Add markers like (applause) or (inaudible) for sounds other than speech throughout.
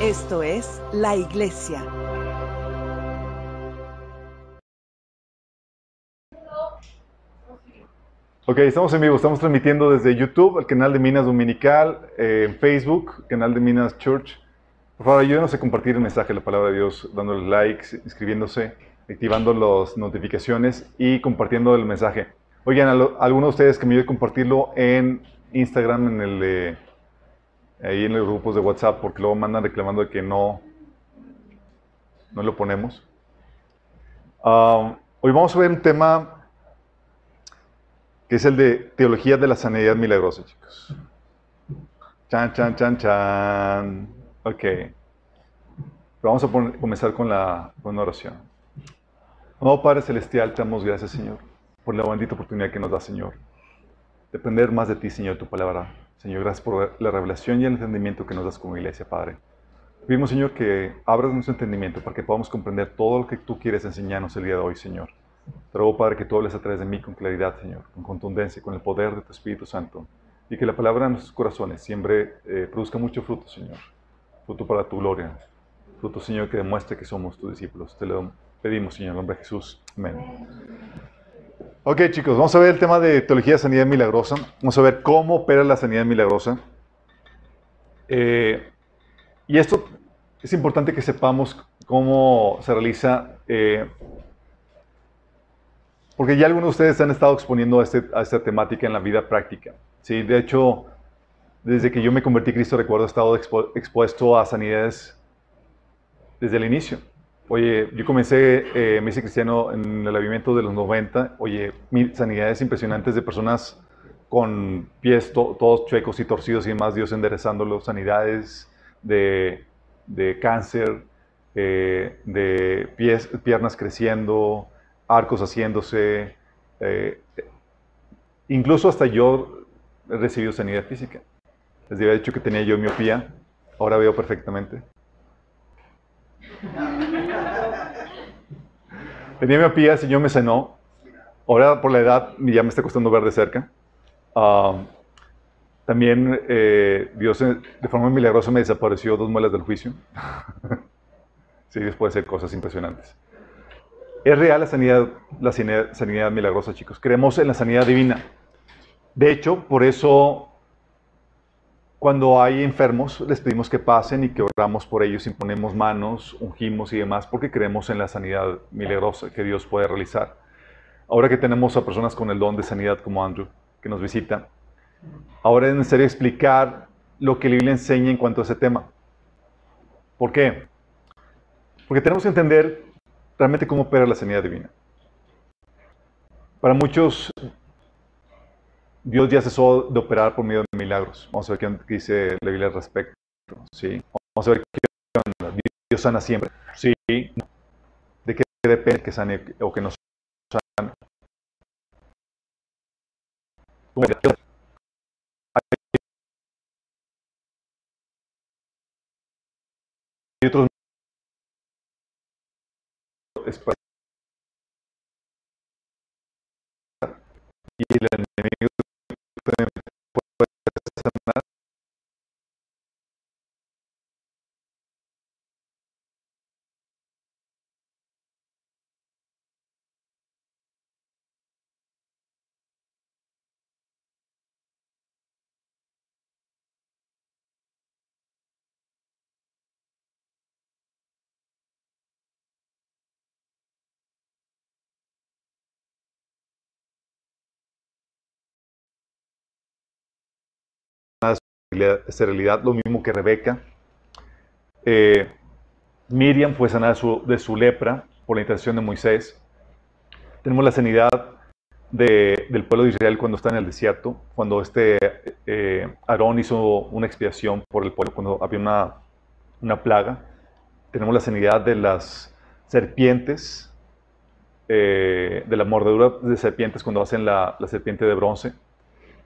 Esto es la iglesia. Ok, estamos en vivo, estamos transmitiendo desde YouTube, el canal de Minas Dominical, eh, en Facebook, canal de Minas Church. Por favor, ayúdenos a compartir el mensaje la palabra de Dios, dándoles likes, inscribiéndose, activando las notificaciones y compartiendo el mensaje. Oigan, a lo- alguno de ustedes que me ayude a compartirlo en Instagram, en el de- ahí en los grupos de WhatsApp, porque luego mandan reclamando de que no, no lo ponemos. Ah, hoy vamos a ver un tema que es el de teología de la sanidad milagrosa, chicos. Chan, chan, chan, chan. Ok. Vamos a pon- comenzar con, la, con una oración. Oh Padre Celestial, te damos gracias, Señor, por la bendita oportunidad que nos da, Señor. Depender más de ti, Señor, tu palabra. Señor, gracias por la revelación y el entendimiento que nos das como iglesia, Padre. Pedimos, Señor, que abras nuestro entendimiento para que podamos comprender todo lo que tú quieres enseñarnos el día de hoy, Señor. Te ruego, Padre, que tú hables a través de mí con claridad, Señor, con contundencia, con el poder de tu Espíritu Santo. Y que la palabra en nuestros corazones siempre eh, produzca mucho fruto, Señor. Fruto para tu gloria. Fruto, Señor, que demuestre que somos tus discípulos. Te lo pedimos, Señor, en nombre de Jesús. Amén. Ok, chicos, vamos a ver el tema de teología de sanidad milagrosa. Vamos a ver cómo opera la sanidad milagrosa. Eh, y esto es importante que sepamos cómo se realiza. eh, porque ya algunos de ustedes han estado exponiendo a, este- a esta temática en la vida práctica. ¿sí? De hecho, desde que yo me convertí a Cristo, recuerdo, he estado expuesto a sanidades desde el inicio. Oye, yo comencé, eh, me hice cristiano en el avivamiento de los 90. Oye, sanidades impresionantes de personas con pies to- todos chuecos y torcidos y demás, Dios enderezándolos. Sanidades de, de cáncer, eh, de pies, piernas creciendo, arcos haciéndose. eh, incluso hasta yo he recibido sanidad física. Les había dicho que tenía yo miopía, ahora veo perfectamente. Tenía miopía, el Señor me sanó. Ahora por la edad ya me está costando ver de cerca. Ah, también eh, Dios eh, de forma milagrosa me desapareció dos muelas del juicio. (laughs) sí, Dios puede hacer cosas impresionantes. Es real la sanidad, la sanidad, sanidad milagrosa, chicos. Creemos en la sanidad divina. De hecho, por eso cuando hay enfermos, les pedimos que pasen y que oramos por ellos, imponemos manos, ungimos y demás, porque creemos en la sanidad milagrosa que Dios puede realizar. Ahora que tenemos a personas con el don de sanidad como Andrew, que nos visita, ahora es necesario explicar lo que la Biblia enseña en cuanto a ese tema. ¿Por qué? Porque tenemos que entender realmente cómo opera la sanidad divina. Para muchos, Dios ya cesó de operar por medio de milagros. Vamos a ver qué dice la Biblia al respecto. ¿sí? Vamos a ver qué onda. Dios sana siempre. Sí. ¿De qué depende que sane o que no sane? Hay otros esterilidad, lo mismo que Rebeca. Eh, Miriam fue sanada de su, lepra por la intercesión de Moisés. Tenemos la sanidad del pueblo de Israel cuando está en el desierto, cuando este eh, Aarón hizo una expiación por el pueblo, cuando había una, una plaga. Tenemos la sanidad de las serpientes, eh, de la mordedura de serpientes cuando hacen la, la, serpiente de bronce.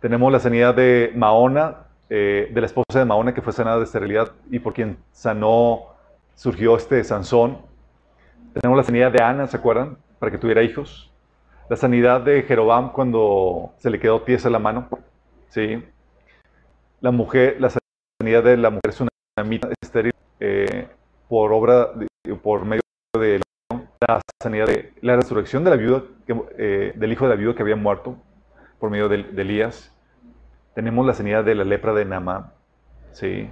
Tenemos la sanidad de Mahona, eh, de la esposa de Mahona que fue sanada de esterilidad y por quien sanó surgió este Sansón. Tenemos la sanidad de Ana, ¿se acuerdan? Para que tuviera hijos. La sanidad de Jerobam cuando se le quedó tiesa la mano. ¿sí? La mujer, la sanidad de la mujer es una mitad estéril eh, por obra, por medio de la sanidad de la resurrección de la viuda, eh, del hijo de la viuda que había muerto por medio de, Elías. Tenemos la sanidad de la lepra de Namá. ¿sí?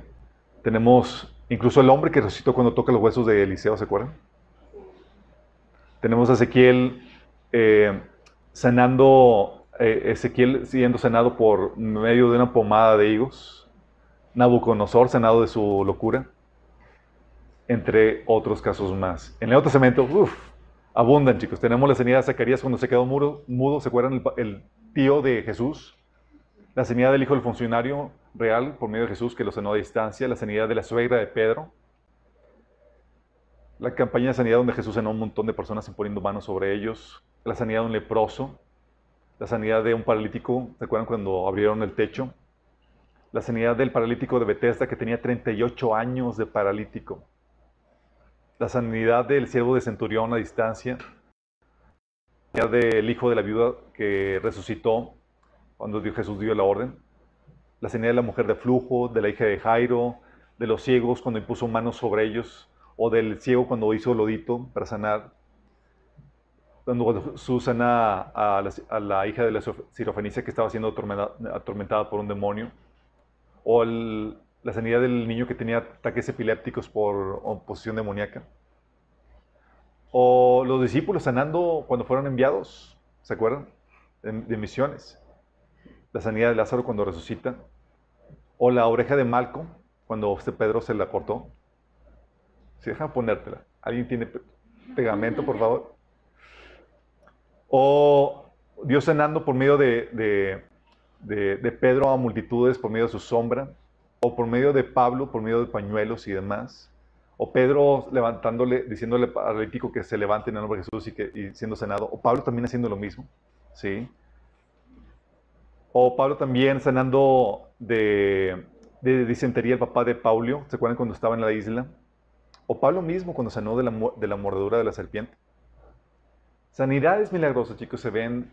Tenemos incluso el hombre que resucitó cuando toca los huesos de Eliseo, ¿se acuerdan? Tenemos a Ezequiel eh, sanando, eh, Ezequiel siendo sanado por medio de una pomada de higos, Nabucodonosor sanado de su locura, entre otros casos más. En el Nuevo Testamento, uff, abundan chicos. Tenemos la sanidad de Zacarías cuando se quedó mudo ¿se acuerdan? El, tío de Jesús. La sanidad del hijo del funcionario real por medio de Jesús que lo sanó a distancia. La sanidad de la suegra de Pedro la campaña de sanidad donde Jesús sanó a un montón de personas imponiendo manos sobre ellos, la sanidad de un leproso, la sanidad de un paralítico, ¿se acuerdan cuando abrieron el techo? La sanidad del paralítico de Bethesda que tenía 38 años de paralítico. La sanidad del siervo de centurión a distancia. La sanidad del hijo de la viuda que resucitó cuando Jesús dio la orden. La sanidad de la mujer de flujo, de la hija de Jairo, de los ciegos cuando impuso manos sobre ellos, o del ciego cuando hizo lodito para sanar cuando Susana a la, hija de la sirofenicia que estaba siendo atormentada, por un demonio, o la sanidad del niño que tenía ataques epilépticos por oposición demoníaca, o los discípulos sanando cuando fueron enviados, ¿se acuerdan? De, misiones, la sanidad de Lázaro cuando resucita, o la oreja de Malco cuando este Pedro se la cortó. Si dejan ponértela. ¿Alguien tiene pegamento, por favor? O Dios sanando por medio de, Pedro a multitudes, por medio de su sombra, o por medio de Pablo, por medio de pañuelos y demás. O Pedro levantándole, diciéndole al paralítico que se levante en el nombre de Jesús y, que, siendo sanado. O Pablo también haciendo lo mismo. ¿sí? O Pablo también sanando de, disentería el papá de Paulio. ¿Se acuerdan cuando estaba en la isla? O Pablo mismo cuando sanó de la, de mordedura de la serpiente. Sanidades milagrosas, chicos, se ven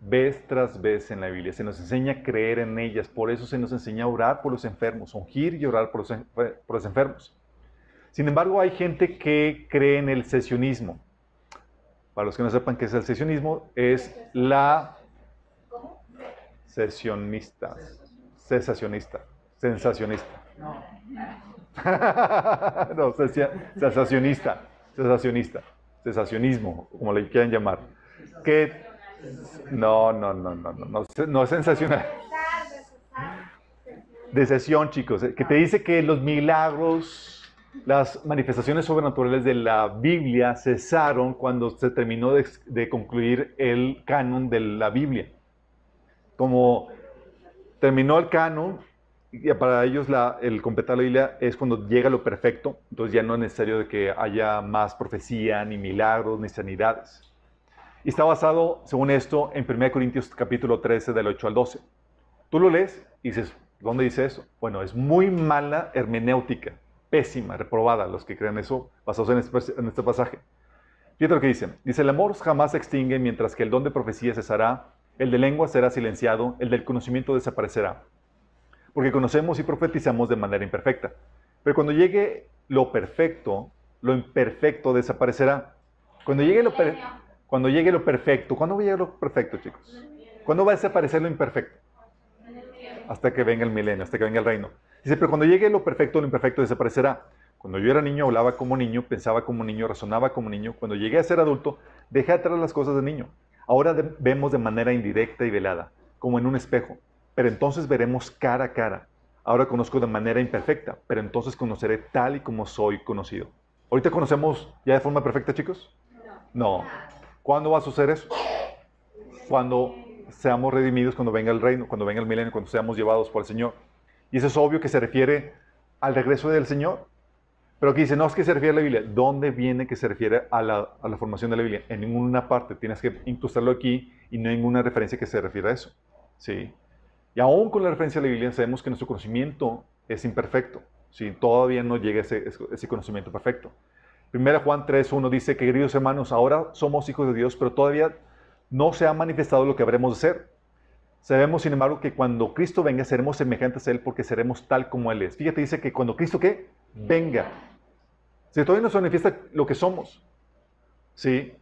vez tras vez en la Biblia. Se nos enseña a creer en ellas. Por eso se nos enseña a orar por los enfermos, ungir y orar por los, enfermos. Sin embargo, hay gente que cree en el sesionismo. Para los que no sepan qué es el sesionismo, es la sesionista, cesacionista, sensacionista. No, no sensacionista, sensacionista sensacionismo, como le quieran llamar, que no, no, no, no, no, no, es sensacional. De sesión, chicos, que te dice que los milagros, las manifestaciones sobrenaturales de la Biblia cesaron cuando se terminó de concluir el canon de la Biblia. Como terminó el canon, y para ellos el completar la Biblia es cuando llega lo perfecto, entonces ya no es necesario de que haya más profecía, ni milagros, ni sanidades. Y está basado, según esto, en 1 Corintios capítulo 13, del 8 al 12. Tú lo lees y dices, ¿dónde dice eso? Bueno, es muy mala hermenéutica, pésima, reprobada, los que crean eso, basados en este, en este pasaje. Fíjate lo que dice. Dice, el amor jamás se extingue mientras que el don de profecía cesará, el de lengua será silenciado, el del conocimiento desaparecerá porque conocemos y profetizamos de manera imperfecta. Pero cuando llegue lo perfecto, lo imperfecto desaparecerá. Cuando llegue lo, cuando llegue lo perfecto, ¿cuándo va a llegar lo perfecto, chicos? ¿Cuándo va a desaparecer lo imperfecto? Hasta que venga el milenio, hasta que venga el reino. Dice, pero cuando llegue lo perfecto, lo imperfecto desaparecerá. Cuando yo era niño, hablaba como niño, pensaba como niño, razonaba como niño. Cuando llegué a ser adulto, dejé atrás las cosas de niño. Ahora vemos de manera indirecta y velada, como en un espejo pero entonces veremos cara a cara. ahora conozco de manera imperfecta, pero entonces conoceré tal y como soy conocido. ¿Ahorita conocemos ya de forma perfecta, chicos? No. ¿Cuándo va a suceder eso? Cuando seamos redimidos, cuando venga el reino, cuando venga el milenio, cuando seamos llevados por el Señor. Y eso es obvio que se refiere al regreso del Señor. Pero aquí dice, no es que se refiere a la Biblia. ¿Dónde viene que se refiere a la, a la formación de la Biblia? En ninguna parte. Tienes que incrustarlo aquí y no hay ninguna referencia que se refiera a eso. ¿Sí? Y aún con la referencia a la Biblia sabemos que nuestro conocimiento es imperfecto. ¿sí? Todavía no llega ese, ese conocimiento perfecto. Primera Juan 3.1 dice que, queridos hermanos, ahora somos hijos de Dios, pero todavía no se ha manifestado lo que habremos de ser. Sabemos, sin embargo, que cuando Cristo venga seremos semejantes a Él porque seremos tal como Él es. Fíjate, dice que cuando Cristo ¿qué? Venga. Si todavía no se manifiesta lo que somos. ¿Sí?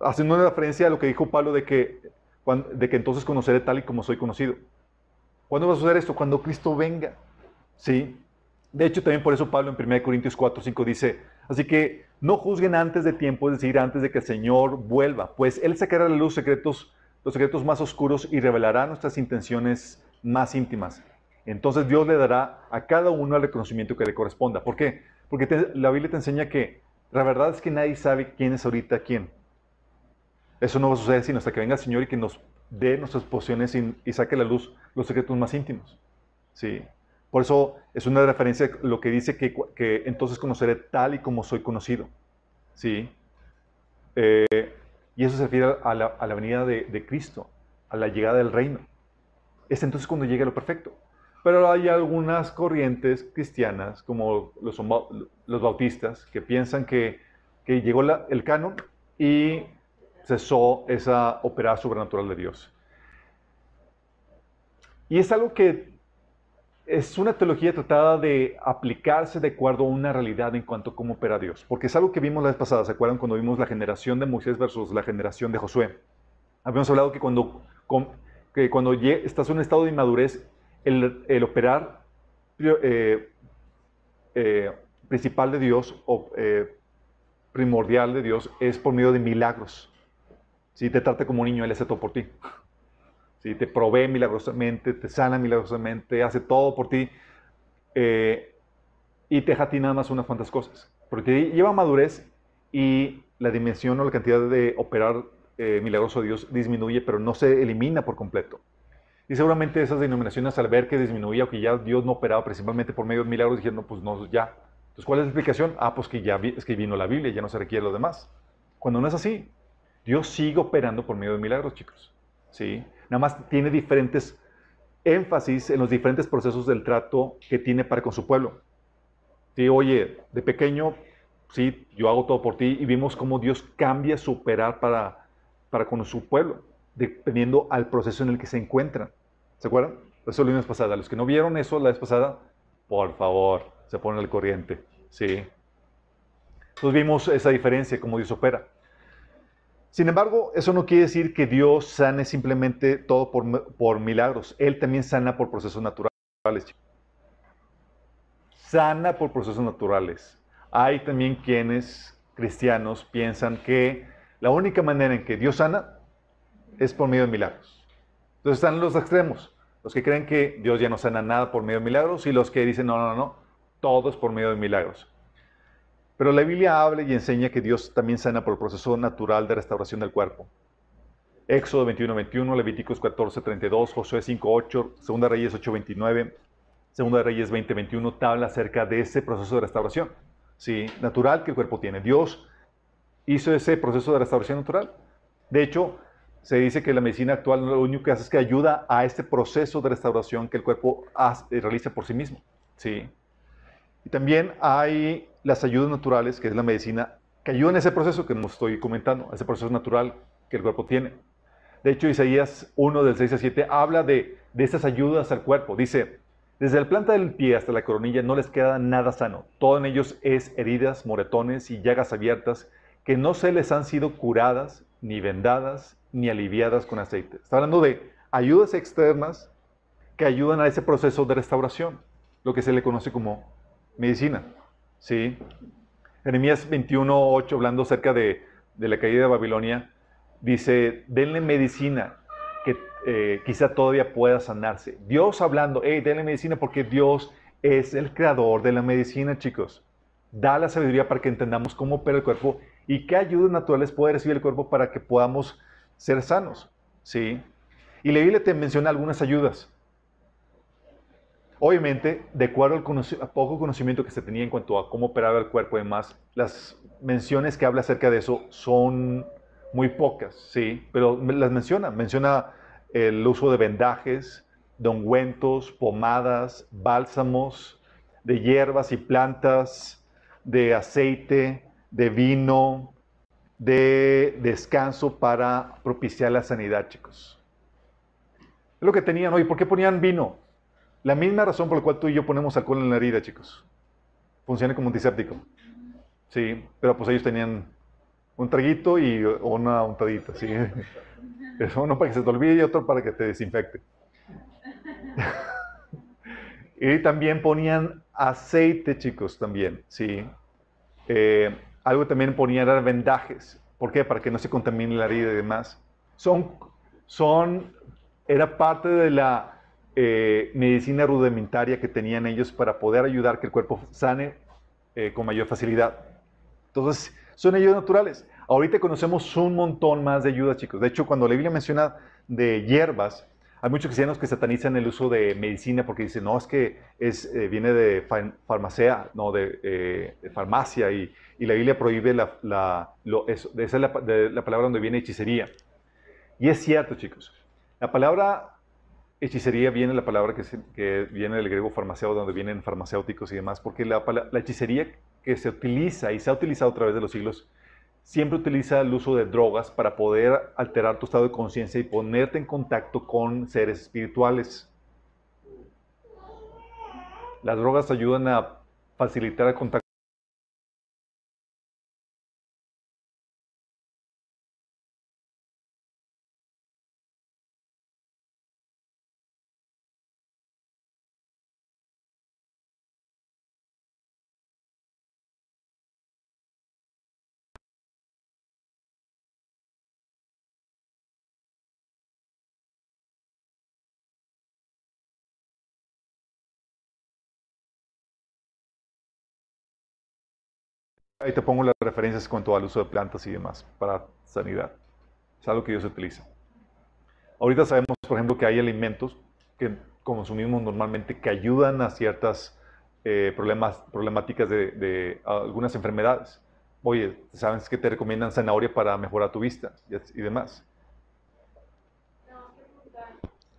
Haciendo una referencia a lo que dijo Pablo de que, de que entonces conoceré tal y como soy conocido. ¿Cuándo va a suceder esto? Cuando Cristo venga. ¿Sí? De hecho, también por eso Pablo en 1 Corintios 4, 5 dice, así que no juzguen antes de tiempo, es decir, antes de que el Señor vuelva, pues Él sacará a la luz secretos, los secretos más oscuros y revelará nuestras intenciones más íntimas. Entonces Dios le dará a cada uno el reconocimiento que le corresponda. ¿Por qué? Porque la Biblia te enseña que la verdad es que nadie sabe quién es ahorita quién. Eso no va a suceder sino hasta que venga el Señor y que nos dé nuestras posiciones y, saque a la luz los secretos más íntimos. ¿Sí? Por eso es una referencia lo que dice que, entonces conoceré tal y como soy conocido. ¿Sí? Eh, y eso se refiere a la, a la venida de, de, Cristo, a la llegada del reino. Es entonces cuando llega lo perfecto. Pero hay algunas corrientes cristianas, como los, bautistas, que piensan que, llegó el canon y cesó esa operada sobrenatural de Dios. Y es algo que es una teología tratada de aplicarse de acuerdo a una realidad en cuanto a cómo opera Dios. Porque es algo que vimos la vez pasada, ¿se acuerdan cuando vimos la generación de Moisés versus la generación de Josué? Habíamos hablado que cuando, que cuando estás en un estado de inmadurez, el, operar eh, eh, principal de Dios o eh, primordial de Dios es por medio de milagros. Si te trata como un niño, Él hace todo por ti. Te provee milagrosamente, te sana milagrosamente, hace todo por ti y te deja ti nada más unas cuantas cosas. Porque lleva madurez y la dimensión o la cantidad de operar milagroso de Dios disminuye, pero no se elimina por completo. Y seguramente esas denominaciones al ver que disminuía o que ya Dios no operaba principalmente por medio de milagros, dijeron, no, pues no, ya. Entonces, ¿cuál es la explicación? Ah, pues que ya es que vino la Biblia, ya no se requiere lo demás. Cuando no es así, Dios sigue operando por medio de milagros, chicos. ¿Sí? Nada más tiene diferentes énfasis en los diferentes procesos del trato que tiene para con su pueblo. Sí, oye, de pequeño, sí, yo hago todo por ti y vimos cómo Dios cambia su operar para, para con su pueblo, dependiendo al proceso en el que se encuentran. ¿Se acuerdan? Eso lo vimos pasada. Los que no vieron eso la vez pasada, por favor, se ponen al corriente. Sí. Entonces vimos esa diferencia, cómo Dios opera. Sin embargo, eso no quiere decir que Dios sane simplemente todo por, por milagros. Él también sana por procesos naturales. Sana por procesos naturales. Hay también quienes, cristianos, piensan que la única manera en que Dios sana es por medio de milagros. Entonces están los extremos. Los que creen que Dios ya no sana nada por medio de milagros y los que dicen, no, no, no, todo es por medio de milagros. Pero la Biblia habla y enseña que Dios también sana por el proceso natural de restauración del cuerpo. Éxodo 21, 21, Levíticos 14, 32, Josué 5, 8, Segunda Reyes 8, 29, Segunda Reyes 20, 21, te habla acerca de ese proceso de restauración. Sí, natural que el cuerpo tiene. Dios hizo ese proceso de restauración natural. De hecho, se dice que la medicina actual lo único que hace es que ayuda a este proceso de restauración que el cuerpo hace, realiza por sí mismo. Sí. Y también hay las ayudas naturales, que es la medicina, que ayudan a ese proceso que nos estoy comentando, a ese proceso natural que el cuerpo tiene. De hecho, Isaías 1 del 6 a 7 habla de, de esas ayudas al cuerpo. Dice, desde la planta del pie hasta la coronilla no les queda nada sano. Todo en ellos es heridas, moretones y llagas abiertas que no se les han sido curadas, ni vendadas, ni aliviadas con aceite. Está hablando de ayudas externas que ayudan a ese proceso de restauración, lo que se le conoce como medicina. ¿sí? Jeremías 21.8, hablando acerca de, de la caída de Babilonia, dice, denle medicina que eh, quizá todavía pueda sanarse. Dios hablando, hey, denle medicina porque Dios es el creador de la medicina, chicos. Da la sabiduría para que entendamos cómo opera el cuerpo y qué ayudas naturales puede recibir el cuerpo para que podamos ser sanos. ¿sí? Y la Biblia te menciona algunas ayudas. Obviamente, de acuerdo al poco conocimiento que se tenía en cuanto a cómo operaba el cuerpo y demás, las menciones que habla acerca de eso son muy pocas, sí, pero las menciona. Menciona el uso de vendajes, de ungüentos, pomadas, bálsamos, de hierbas y plantas, de aceite, de vino, de descanso para propiciar la sanidad, chicos. Es lo que tenían hoy. ¿Por qué ponían vino? La misma razón por la cual tú y yo ponemos alcohol en la herida, chicos. Funciona como antiséptico. Sí, pero pues ellos tenían un traguito y una untadita, ¿sí? (laughs) Uno para que se te olvide y otro para que te desinfecte. (laughs) y también ponían aceite, chicos, también, ¿sí? Eh, algo también ponían eran vendajes. ¿Por qué? Para que no se contamine la herida y demás. Son, son, era parte de la eh, medicina rudimentaria que tenían ellos para poder ayudar que el cuerpo sane eh, con mayor facilidad. Entonces, son ayudas naturales. Ahorita conocemos un montón más de ayudas, chicos. De hecho, cuando la Biblia menciona de hierbas, hay muchos cristianos que satanizan el uso de medicina porque dicen, no, es que es, eh, viene de farmacia, no, de, farmacia, y, la Biblia prohíbe la, la esa es la, la palabra donde viene hechicería. Y es cierto, chicos. La palabra hechicería viene la palabra que, viene del griego farmacéutico, donde vienen farmacéuticos y demás, porque la, la, hechicería que se utiliza y se ha utilizado a través de los siglos siempre utiliza el uso de drogas para poder alterar tu estado de conciencia y ponerte en contacto con seres espirituales. Las drogas ayudan a facilitar el contacto Ahí te pongo las referencias cuanto al uso de plantas y demás para sanidad. Es algo que Dios utiliza. Ahorita sabemos, por ejemplo, que hay alimentos que consumimos normalmente que ayudan a ciertas eh, problemas, problemáticas de, algunas enfermedades. Oye, sabes que te recomiendan zanahoria para mejorar tu vista y, demás.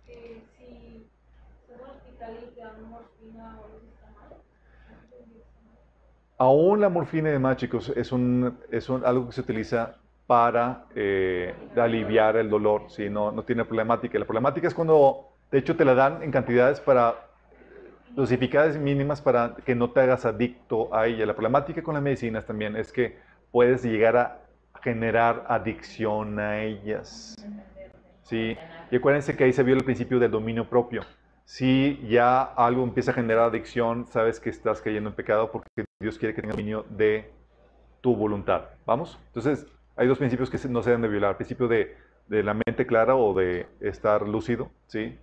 Eh, si hospital y te dan morfina o Aún la morfina y demás, chicos, es, un, es algo que se utiliza para eh, aliviar el dolor, ¿sí? no, no tiene problemática. La problemática es cuando, de hecho, te la dan en cantidades para dosificadas mínimas para que no te hagas adicto a ella. La problemática con las medicinas también es que puedes llegar a generar adicción a ellas. ¿sí? Y acuérdense que ahí se vio el principio del dominio propio si ya algo empieza a generar adicción, sabes que estás cayendo en pecado porque Dios quiere que tengas dominio de tu voluntad. ¿Vamos? Entonces, hay dos principios que no se deben de violar. El principio de, la mente clara o de estar lúcido, ¿sí?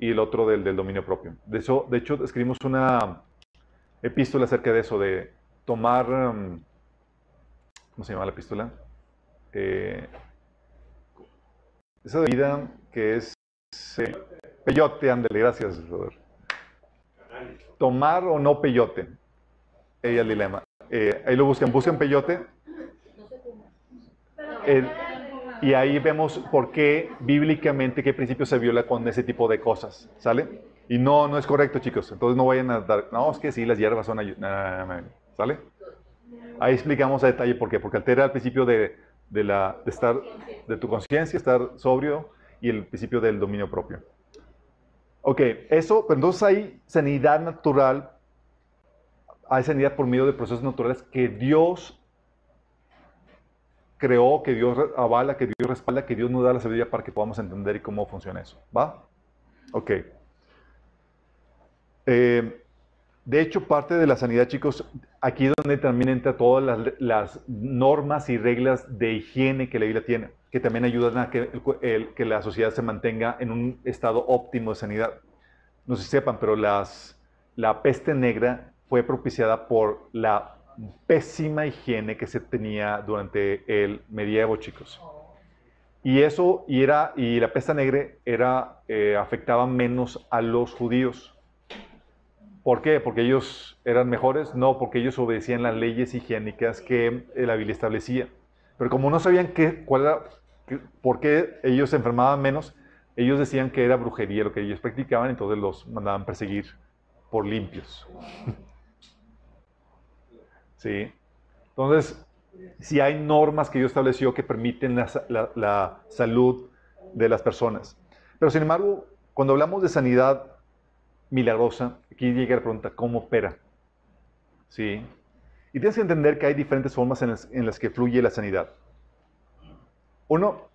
Y el otro del, del dominio propio. De, eso, de hecho, escribimos una epístola acerca de eso, de tomar... Um, ¿Cómo se llama la epístola? Eh, esa vida que es... Eh, Peyote, ándale, gracias, Robert. Tomar o no peyote. Ella el dilema. Eh, ahí lo buscan, buscan peyote. y ahí vemos por qué bíblicamente, qué principio se viola con ese tipo de cosas. ¿Sale? Y no, no es correcto, chicos. Entonces no vayan a dar. No, es que sí, las hierbas son. ¿Sale? Ahí explicamos a detalle por qué. Porque altera el principio de estar, de tu conciencia, estar sobrio y el principio del dominio propio. Ok, eso, pero entonces hay sanidad natural, hay sanidad por medio de procesos naturales que Dios creó, que Dios avala, que Dios respalda, que Dios nos da la sabiduría para que podamos entender y cómo funciona eso. ¿Va? Ok. Eh, de hecho, parte de la sanidad, chicos, aquí es donde también entra todas las, normas y reglas de higiene que la Biblia tiene, que también ayudan a que, la sociedad se mantenga en un estado óptimo de sanidad. No si sepan, pero la peste negra fue propiciada por la pésima higiene que se tenía durante el medievo, chicos. Y eso, y, era, y la peste negra era, eh, afectaba menos a los judíos. ¿Por qué? ¿Porque ellos eran mejores? No, porque ellos obedecían las leyes higiénicas que la Biblia establecía. Pero como no sabían qué, cuál era, por qué ellos enfermaban menos, ellos decían que era brujería lo que ellos practicaban, entonces los mandaban perseguir por limpios. (laughs) ¿Sí? Entonces, si hay normas que Dios estableció que permiten la salud de las personas. Pero sin embargo, cuando hablamos de sanidad milagrosa, aquí llega la pregunta, ¿cómo opera? ¿Sí? Y tienes que entender que hay diferentes formas en las, que fluye la sanidad. Uno,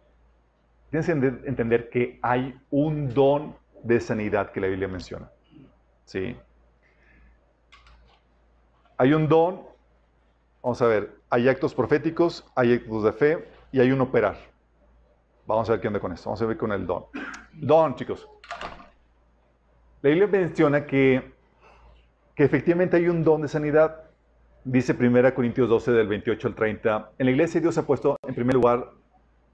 tienes que ente- entender que hay un don de sanidad que la Biblia menciona. ¿Sí? Hay un don, vamos a ver, hay actos proféticos, hay actos de fe y hay un operar. Vamos a ver qué onda con esto. Vamos a ver con el don. Don, chicos. La Biblia menciona que, que efectivamente hay un don de sanidad. Dice 1 Corintios 12 del 28 al 30. En la iglesia Dios ha puesto en primer lugar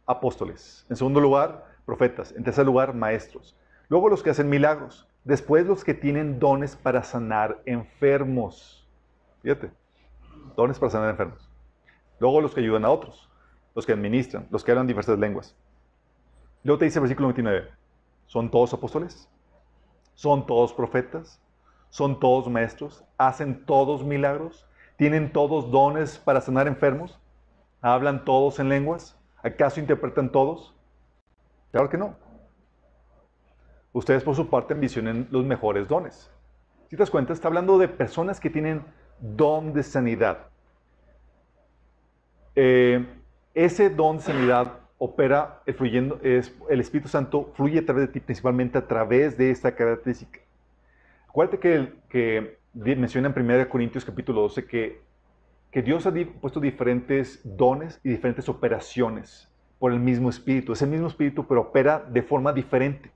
apóstoles. En segundo lugar, profetas. En tercer lugar, maestros. Luego los que hacen milagros. Después los que tienen dones para sanar enfermos. Fíjate. Dones para sanar enfermos. Luego los que ayudan a otros. Los que administran. Los que hablan diversas lenguas. Luego te dice el versículo 29. ¿Son todos apóstoles? ¿Son todos profetas? ¿Son todos maestros? ¿Hacen todos milagros? ¿Tienen todos dones para sanar enfermos? ¿Hablan todos en lenguas? ¿Acaso interpretan todos? Claro que no. Ustedes por su parte ambicionen los mejores dones. Si te das cuenta, está hablando de personas que tienen don de sanidad. Eh, ese don de sanidad opera, el, fluyendo, es, el Espíritu Santo fluye a través de ti, principalmente a través de esta característica. Acuérdate que, que menciona en 1 Corintios capítulo 12 que, que Dios ha di- puesto diferentes dones y diferentes operaciones por el mismo Espíritu. Es el mismo Espíritu, pero opera de forma diferente.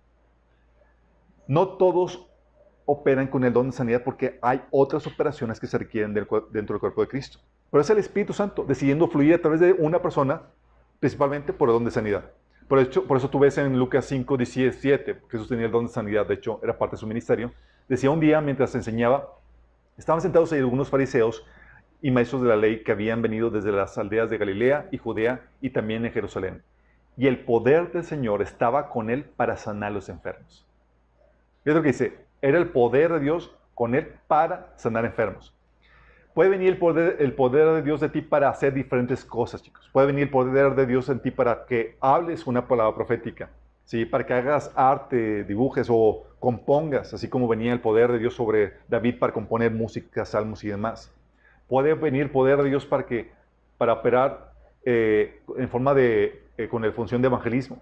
No todos operan con el don de sanidad porque hay otras operaciones que se requieren dentro del cuerpo de Cristo. Pero es el Espíritu Santo decidiendo fluir a través de una persona, principalmente por el don de sanidad. Por, hecho, por eso tú ves en Lucas 5, 17, Jesús tenía el don de sanidad, de hecho era parte de su ministerio. Decía un día mientras enseñaba, estaban sentados ahí algunos fariseos y maestros de la ley que habían venido desde las aldeas de Galilea y Judea y también en Jerusalén. Y el poder del Señor estaba con él para sanar a los enfermos. Fíjate lo que dice, era el poder de Dios con él para sanar enfermos. Puede venir el poder, el poder de Dios de ti para hacer diferentes cosas, chicos. Puede venir el poder de Dios en ti para que hables una palabra profética, ¿sí? para que hagas arte, dibujes o compongas, así como venía el poder de Dios sobre David para componer música, salmos y demás. Puede venir el poder de Dios para, que, para operar eh, en forma de, eh, con la función de evangelismo.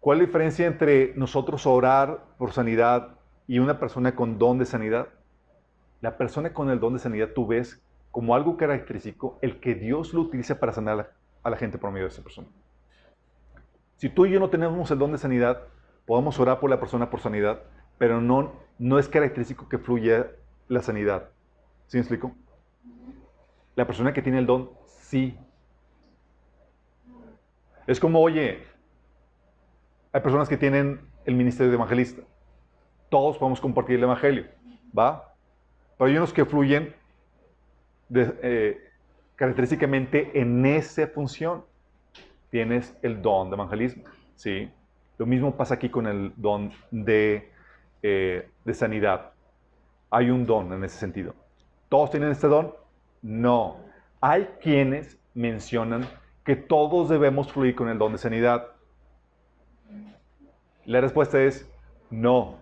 ¿Cuál es la diferencia entre nosotros orar por sanidad y una persona con don de sanidad? La persona con el don de sanidad tú ves como algo característico el que Dios lo utiliza para sanar a la, gente por medio de esa persona. Si tú y yo no tenemos el don de sanidad, podemos orar por la persona por sanidad, pero no, no es característico que fluya la sanidad. ¿Sí me explico? La persona que tiene el don, sí. Es como, oye, hay personas que tienen el ministerio de evangelista. Todos podemos compartir el evangelio, ¿va? Pero hay unos que fluyen eh, característicamente en esa función. Tienes el don de evangelismo, ¿sí? Lo mismo pasa aquí con el don de, eh, de sanidad. Hay un don en ese sentido. ¿Todos tienen este don? No. Hay quienes mencionan que todos debemos fluir con el don de sanidad. La respuesta es no.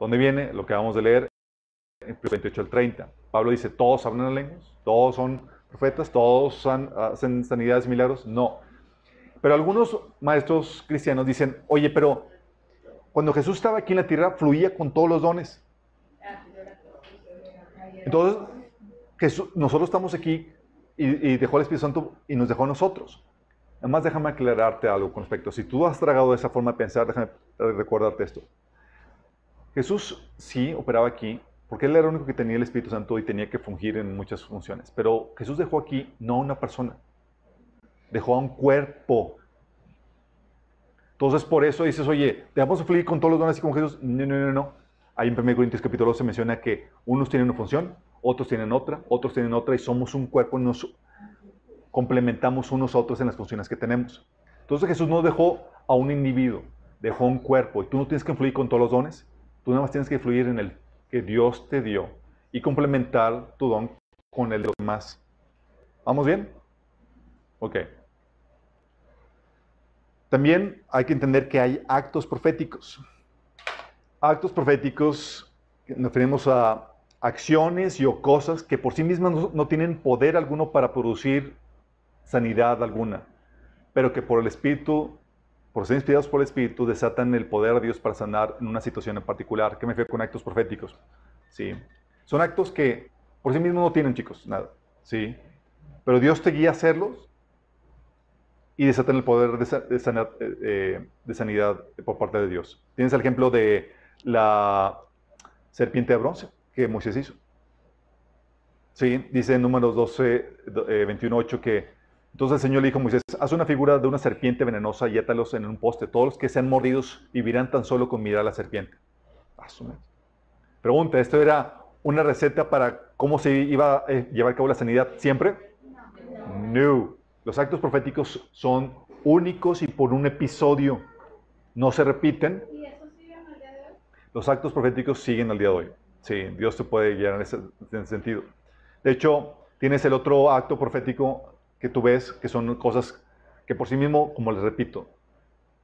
¿Dónde viene? Lo que acabamos de leer 28 al 30. Pablo dice, ¿todos hablan en lenguas? ¿Todos son profetas? ¿Todos san- hacen sanidades milagros? No. Pero algunos maestros cristianos dicen, oye, pero cuando Jesús estaba aquí en la tierra, fluía con todos los dones. Entonces, Jesús, nosotros estamos aquí y, dejó el Espíritu Santo y nos dejó a nosotros. Además, déjame aclararte algo con respecto. Si tú has tragado esa forma de pensar, déjame recordarte esto. Jesús sí operaba aquí, porque Él era el único que tenía el Espíritu Santo y tenía que fungir en muchas funciones. Pero Jesús dejó aquí no a una persona, dejó a un cuerpo. Entonces, por eso dices, oye, ¿debemos fluir con todos los dones y con Jesús? No, no, no, no. Ahí en 1 Corintios capítulo 12 menciona que unos tienen una función, otros tienen otra, otros tienen otra y somos un cuerpo y nos complementamos unos a otros en las funciones que tenemos. Entonces Jesús no dejó a un individuo, dejó a un cuerpo y tú no tienes que influir con todos los dones, tú nada más tienes que influir en el Dios te dio y complementar tu don con el de los demás. ¿Vamos bien? Ok. También hay que entender que hay actos proféticos. Actos proféticos, nos referimos a acciones y o cosas que por sí mismas no, tienen poder alguno para producir sanidad alguna, pero que por el Espíritu, por ser inspirados por el Espíritu, desatan el poder de Dios para sanar en una situación en particular. ¿Qué me refiero con actos proféticos? Sí. Son actos que por sí mismos no tienen, chicos, nada. Sí. Pero Dios te guía a hacerlos y desatan el poder de, eh, de sanidad por parte de Dios. Tienes el ejemplo de la serpiente de bronce que Moisés hizo. Sí, dice en números 12, 21, 8 que entonces el Señor le dijo a Moisés, haz una figura de una serpiente venenosa y átalos en un poste. Todos los que sean mordidos vivirán tan solo con mirar a la serpiente. Pregunta, ¿esto era una receta para cómo se iba a eh, llevar a cabo la sanidad siempre? No. Los actos proféticos son únicos y por un episodio. No se repiten. ¿Y eso sigue al día de hoy? Los actos proféticos siguen al día de hoy. Sí, Dios te puede guiar en ese, en ese sentido. De hecho, tienes el otro acto profético que tú ves, que son cosas que por sí mismo, como les repito,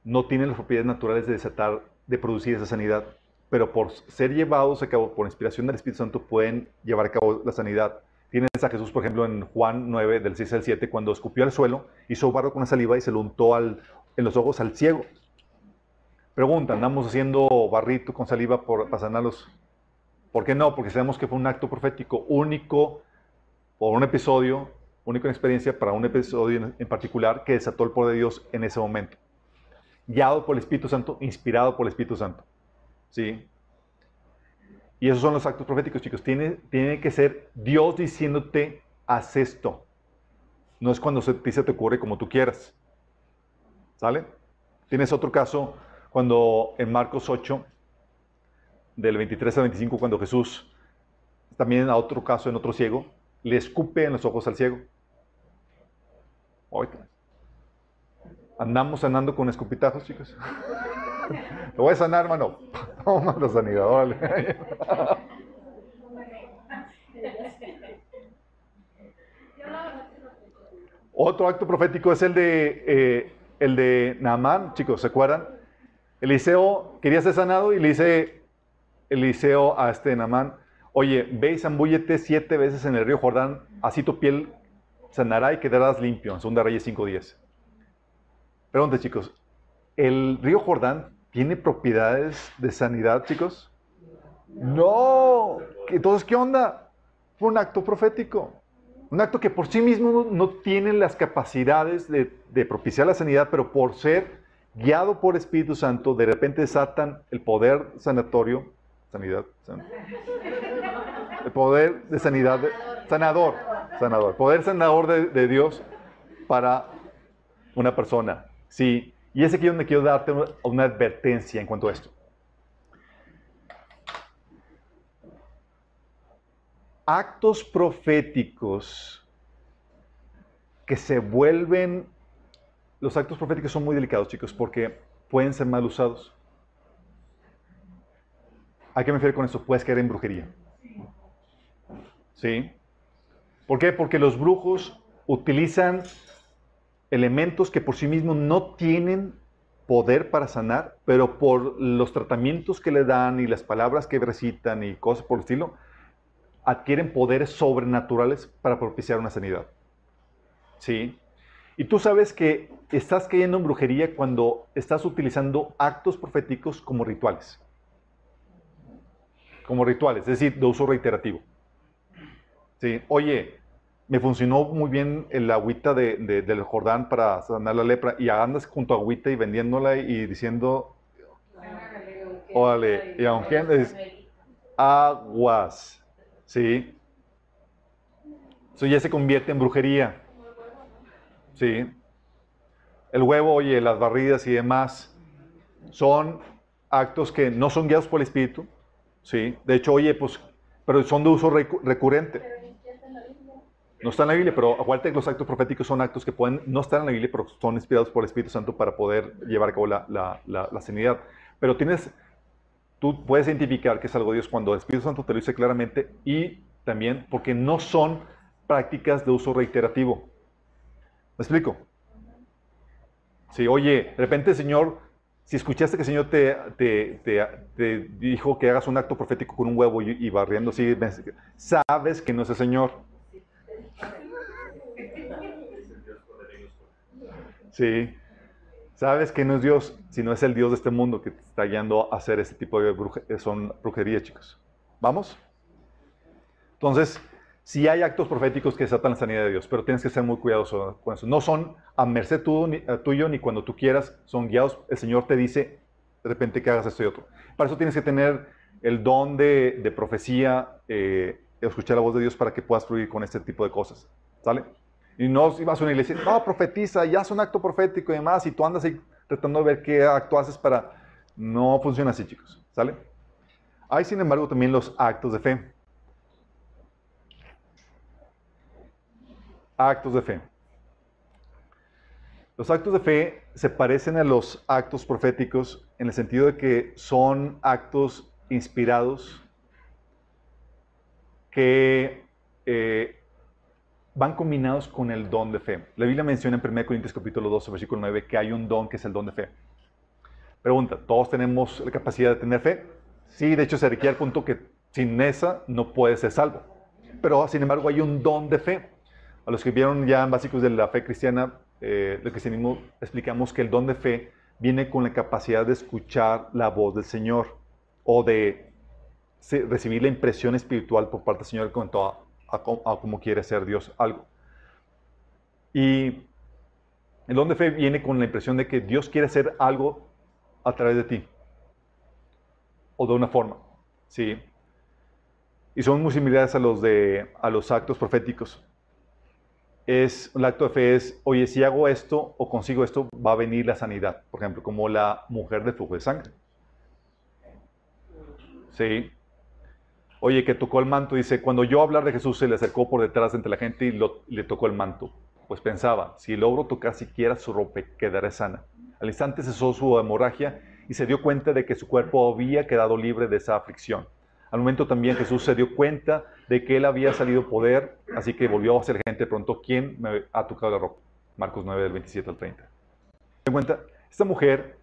no tienen las propiedades naturales de desatar, de producir esa sanidad, pero por ser llevados a cabo, por inspiración del Espíritu Santo, pueden llevar a cabo la sanidad. Tienes a Jesús, por ejemplo, en Juan 9, del 6 al 7, cuando escupió al suelo, hizo barro con la saliva y se lo untó al, en los ojos al ciego. Pregunta, ¿andamos haciendo barrito con saliva por, para sanarlos? ¿Por qué no? Porque sabemos que fue un acto profético único por un episodio única experiencia para un episodio en particular que desató el poder de Dios en ese momento. Guiado por el Espíritu Santo, inspirado por el Espíritu Santo. ¿Sí? Y esos son los actos proféticos, chicos. Tiene, tiene que ser Dios diciéndote, haz esto. No es cuando se, se te ocurre como tú quieras. ¿Sale? Tienes otro caso cuando en Marcos 8, del 23 al 25, cuando Jesús, también a otro caso en otro ciego, le escupe en los ojos al ciego. Andamos sanando con escupitajos, chicos. Lo voy a sanar, hermano. Toma (laughs) la sanidad, Otro acto profético es el de, eh, el de Naamán, chicos, ¿se acuerdan? Eliseo quería ser sanado y le dice Eliseo a este Naamán, oye, ve y zambúllete siete veces en el río Jordán, así tu piel sanará y quedarás limpio. En 2 Reyes 5.10. Pregunta, chicos. ¿El río Jordán tiene propiedades de sanidad, chicos? No. Entonces, ¿qué onda? Fue un acto profético. Un acto que por sí mismo no tiene las capacidades de, propiciar la sanidad, pero por ser guiado por Espíritu Santo, de repente desatan el poder sanatorio, sanidad, el poder de sanidad, sanador, sanador, poder sanador de, Dios para una persona. Sí, y es aquí donde quiero darte una, advertencia en cuanto a esto. Actos proféticos que se vuelven... Los actos proféticos son muy delicados, chicos, porque pueden ser mal usados. ¿A qué me refiero con eso? Puedes caer en brujería. ¿Sí? ¿Por qué? Porque los brujos utilizan elementos que por sí mismos no tienen poder para sanar, pero por los tratamientos que le dan y las palabras que recitan y cosas por el estilo, adquieren poderes sobrenaturales para propiciar una sanidad. ¿Sí? Y tú sabes que estás cayendo en brujería cuando estás utilizando actos proféticos como rituales. Como rituales, es decir, de uso reiterativo. Sí, oye, me funcionó muy bien el agüita de, de- del Jordán para sanar la lepra y andas junto a agüita y vendiéndola y diciendo Órale, y aunque es- aguas. ¿Sí? Eso ya se convierte en brujería. ¿Sí? El huevo, oye, las barridas y demás son actos que no son guiados por el Espíritu. ¿Sí? De hecho, oye, pues, pero son de uso recu- recurrente. No está en la Biblia, pero acuérdate los actos proféticos son actos que pueden no estar en la Biblia, pero son inspirados por el Espíritu Santo para poder llevar a cabo la, la, la, sanidad. Pero tienes, tú puedes identificar que es algo de Dios cuando el Espíritu Santo te lo dice claramente y también porque no son prácticas de uso reiterativo. ¿Me explico? Sí, oye, de repente el Señor, si escuchaste que el Señor te, te, te- te dijo que hagas un acto profético con un huevo y, y barriendo así, sabes que no es el Señor. Sí. Sabes que no es Dios, sino es el Dios de este mundo que te está guiando a hacer ese tipo de bruje- eh, son brujería, chicos. ¿Vamos? Entonces, sí hay actos proféticos que desatan la sanidad de Dios, pero tienes que ser muy cuidadoso con eso. No son a merced a tuyo ni cuando tú quieras, son guiados. El Señor te dice de repente que hagas esto y otro. Para eso tienes que tener el don de, de profecía, eh, escuchar la voz de Dios para que puedas fluir con este tipo de cosas. ¿Sale? Y no si vas a una iglesia, no, profetiza, ya es un acto profético y demás, y tú andas ahí tratando de ver qué acto haces para... No funciona así, chicos. ¿Sale? Hay, sin embargo, también los actos de fe. Actos de fe. Los actos de fe se parecen a los actos proféticos en el sentido de que son actos inspirados que eh, van combinados con el don de fe. La Biblia menciona en 1 Corintios capítulo 12, versículo 9, que hay un don que es el don de fe. Pregunta, ¿todos tenemos la capacidad de tener fe? Sí, de hecho se requiere al punto que sin esa no puedes ser salvo. Pero sin embargo hay un don de fe. A los que vieron ya en básicos de la fe cristiana, eh, del cristianismo, explicamos que el don de fe viene con la capacidad de escuchar la voz del Señor o de recibir la impresión espiritual por parte del Señor en cuanto a, a cómo quiere ser Dios algo. Y el don de fe viene con la impresión de que Dios quiere hacer algo a través de ti o de una forma. ¿sí? Y son muy similares a los, de, a los actos proféticos. Es, el acto de fe es, oye, si hago esto o consigo esto, va a venir la sanidad. Por ejemplo, como la mujer de flujo de sangre. Sí. Oye, que tocó el manto, dice, cuando yo hablar de Jesús se le acercó por detrás entre la gente y le tocó el manto. Pues pensaba, si logro tocar siquiera su ropa, quedaré sana. Al instante cesó su hemorragia y se dio cuenta de que su cuerpo había quedado libre de esa aflicción. Al momento también Jesús se dio cuenta de que él había salido poder, así que volvió a hacer gente. Preguntó, ¿quién me ha tocado la ropa? Marcos 9, del 27 al 30. Se cuenta, esta mujer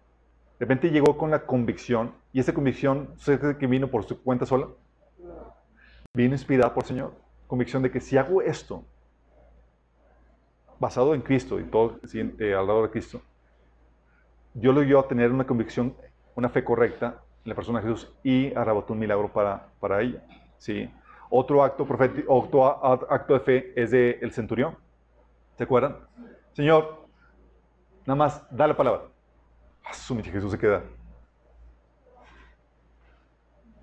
de repente llegó con la convicción, y esa convicción, ¿sabes que vino por su cuenta sola? Vino inspirada por el Señor. Convicción de que si hago esto, basado en Cristo y todo eh, alrededor de Cristo, Dios lo dio a tener una convicción, una fe correcta en la persona de Jesús y arrebató un milagro para, para ella. ¿sí? Otro acto, profético, otro acto de fe es del el centurión. ¿Se acuerdan? Señor, nada más da la palabra. Que Jesús se queda.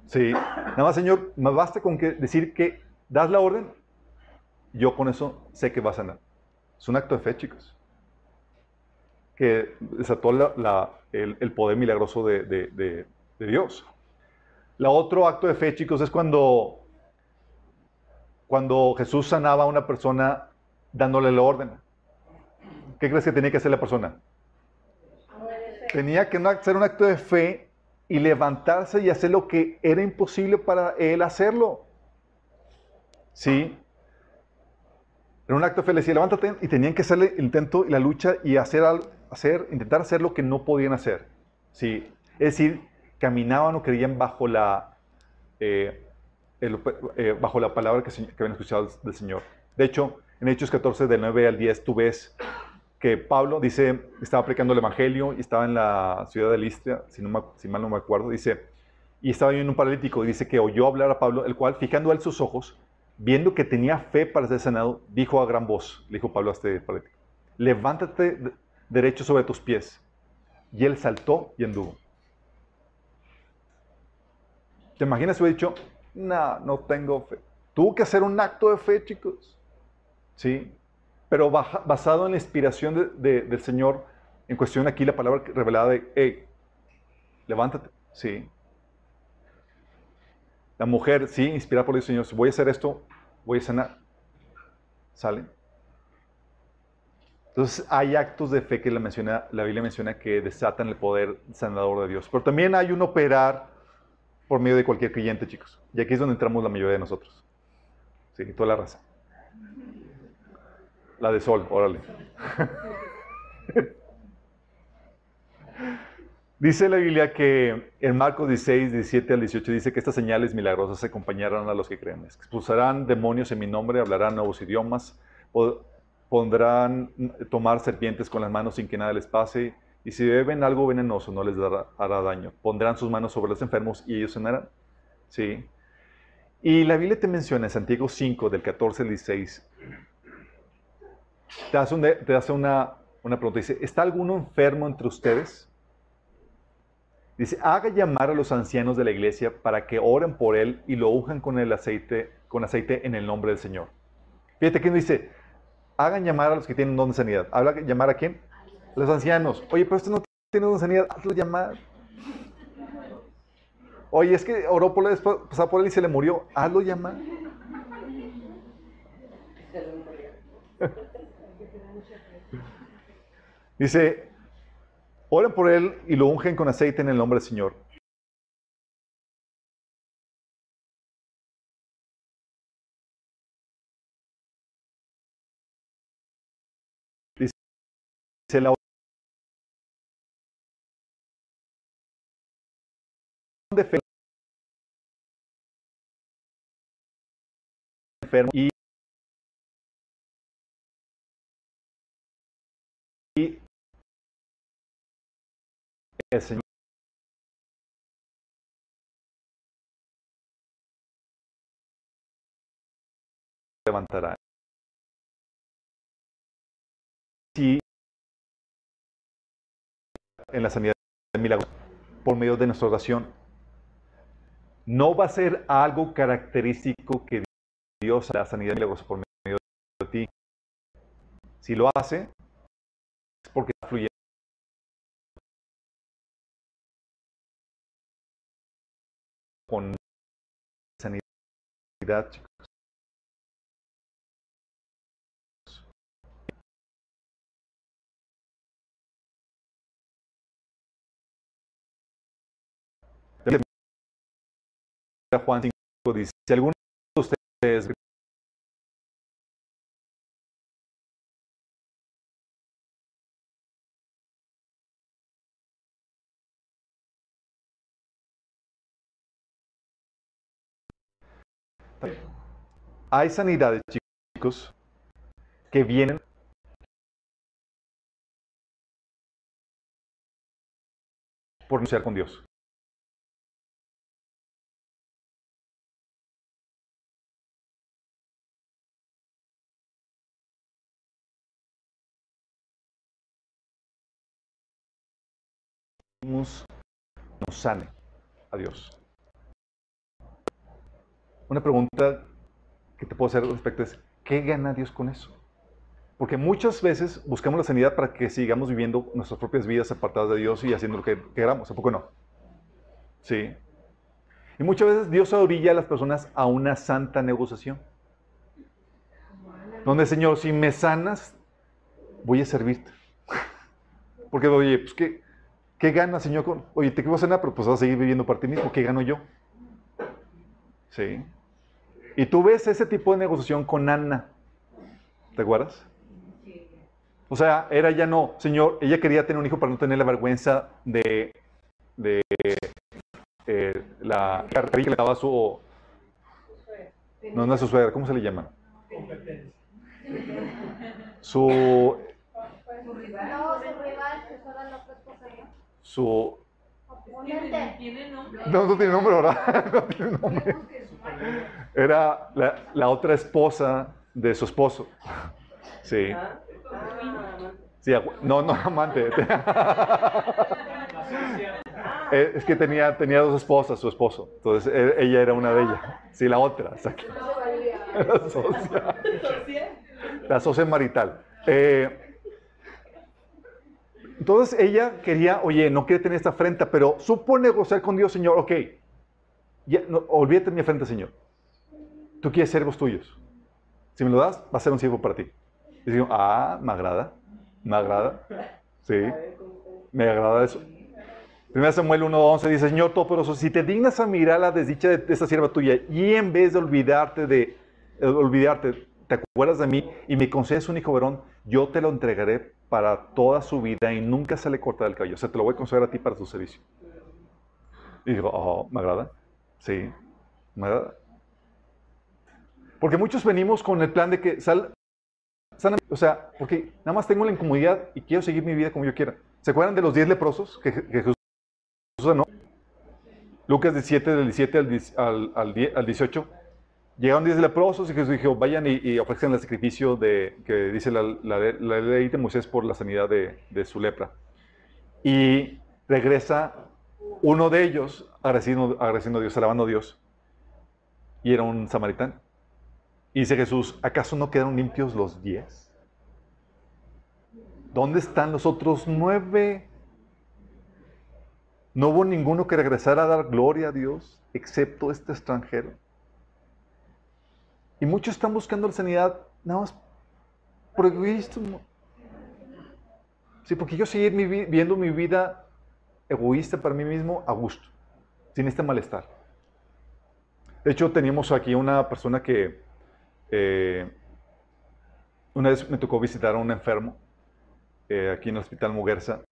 Sí, nada más, Señor, me basta con que decir que das la orden, yo con eso sé que va a sanar. Es un acto de fe, chicos. Que desató la- la- el, el poder milagroso de, de- de- de Dios. La otro acto de fe, chicos, es cuando, cuando Jesús sanaba a una persona dándole la orden. ¿Qué crees que tenía que hacer la persona? Tenía que hacer un acto de fe y levantarse y hacer lo que era imposible para él hacerlo. ¿Sí? Era un acto de fe, le decía, levántate, y tenían que hacerle el intento y la lucha y hacer, hacer, intentar hacer lo que no podían hacer. ¿Sí? Es decir, caminaban o creían bajo la, eh, eh, bajo la palabra que, que habían escuchado del Señor. De hecho, en Hechos 14, del 9 al 10, tú ves que Pablo dice, estaba predicando el Evangelio y estaba en la ciudad de me- si mal no me acuerdo, dice, y estaba viendo un paralítico y dice que oyó hablar a Pablo, el cual, fijando él sus ojos, viendo que tenía fe para ser sanado, dijo a gran voz, le dijo Pablo a este paralítico, levántate derecho sobre tus pies. Y él saltó y anduvo. ¿Te imaginas si hubiera dicho, no, no tengo fe? Tuvo que hacer un acto de fe, chicos. ¿Sí? Pero basado en la inspiración del Señor, en cuestión aquí la palabra revelada de, hey, levántate. Sí. La mujer, sí, inspirada por el Señor, si voy a hacer esto, voy a sanar. ¿Sale? Entonces hay actos de fe que la, menciona, la Biblia menciona que desatan el poder sanador de Dios. Pero también hay un operar por medio de cualquier creyente, chicos. Y aquí es donde entramos la mayoría de nosotros. Sí, toda la raza. La de sol, órale. Dice la Biblia que en Marcos 16, 17 al 18 dice que estas señales milagrosas acompañarán a los que creen. Expulsarán demonios en mi nombre, hablarán nuevos idiomas, pondrán tomar serpientes con las manos sin que nada les pase, y si beben algo venenoso no les hará daño. Pondrán sus manos sobre los enfermos y ellos sanarán. ¿Sí? Y la Biblia te menciona en Santiago 5, del 14 al 16, te hace, una pregunta. Dice, ¿está alguno enfermo entre ustedes? Dice, haga llamar a los ancianos de la iglesia para que oren por él y lo unjan con el aceite, con aceite en el nombre del Señor. Fíjate que dice, hagan llamar a los que tienen don de sanidad. ¿Habla llamar a quién? A los ancianos. Oye, pero este no tiene don de sanidad, hazlo llamar. Oye, es que oró por él, pasó por él y se le murió. Hazlo llamar. Dice, Oren por él y lo ungen con aceite en el nombre del Señor. Dice la enfermo el Señor levantará. Si en la sanidad de milagros, por medio de nuestra oración, no va a ser algo característico que Dios la sanidad de milagros por medio de ti. Si lo hace, es porque fluye con sanidad, chicos. Juan 5 dice, si alguno de ustedes Hay sanidades, chicos, que vienen por ser con Dios. nos sane a Dios. Una pregunta que te puedo hacer respecto es, ¿qué gana Dios con eso? Porque muchas veces buscamos la sanidad para que sigamos viviendo nuestras propias vidas apartadas de Dios y haciendo lo que queramos. ¿A poco no? Sí. Y muchas veces Dios orilla a las personas a una santa negociación. Donde, Señor, si me sanas, voy a servirte. (laughs) Porque, oye, pues, ¿qué, qué gana, Señor? Oye, te quiero sanar, pero pues vas a seguir viviendo para ti mismo. ¿Qué gano yo? Sí. Y tú ves ese tipo de negociación con Ana. ¿Te acuerdas? O sea, era ya no, Señor, ella quería tener un hijo para no tener la vergüenza de, de eh, la carrera que le daba a su... No, no es su suegra, ¿cómo se le llama? Su... Su rival, su... ¿Tiene nombre? No, no tiene nombre, ¿verdad? (laughs) No tiene nombre. Era la, la otra esposa de su esposo. Sí. Sí, no, no, amante. (laughs) (laughs) Eh, es que tenía, tenía dos esposas, su esposo. Entonces, e, ella era una de ellas. Sí, la otra. La socia. La socia marital. Eh, entonces ella quería, oye, no quiere tener esta afrenta, pero supo negociar con Dios, Señor, ok, ya, no, olvídate de mi afrenta, Señor. Tú quieres servos tuyos. Si me lo das, va a ser un siervo para ti. Digo, ah, me agrada, me agrada. Sí, me agrada eso. Primero Samuel 1.11 dice, Señor Todopoderoso, si te dignas a mirar la desdicha de esta sierva tuya y en vez de olvidarte de, olvidarte, te acuerdas de mí y me concedes un hijo varón, yo te lo entregaré para toda su vida y nunca se le cortará el cabello. O sea, te lo voy a conceder a ti para tu servicio. Y digo, oh, ¿me agrada? Sí, me agrada. Porque muchos venimos con el plan de que sal, o sea, porque nada más tengo la incomodidad y quiero seguir mi vida como yo quiera. ¿Se acuerdan de los 10 leprosos que, Jesús no? Lucas 17, del 17 al, al, al 18. Llegaron 10 leprosos y Jesús dijo, vayan y, y ofrezcan el sacrificio de, que dice la, ley de Moisés por la sanidad de, su lepra. Y regresa uno de ellos agradeciendo, agradeciendo a Dios, alabando a Dios. Y era un samaritano. Y dice Jesús, ¿acaso no quedaron limpios los 10? ¿Dónde están los otros nueve? No hubo ninguno que regresara a dar gloria a Dios, excepto este extranjero. Y muchos están buscando la sanidad nada más por egoísmo. Sí, porque yo seguir viendo mi vida egoísta para mí mismo a gusto, sin este malestar. De hecho, teníamos aquí una persona que eh, una vez me tocó visitar a un enfermo eh, aquí en el Hospital Muguerza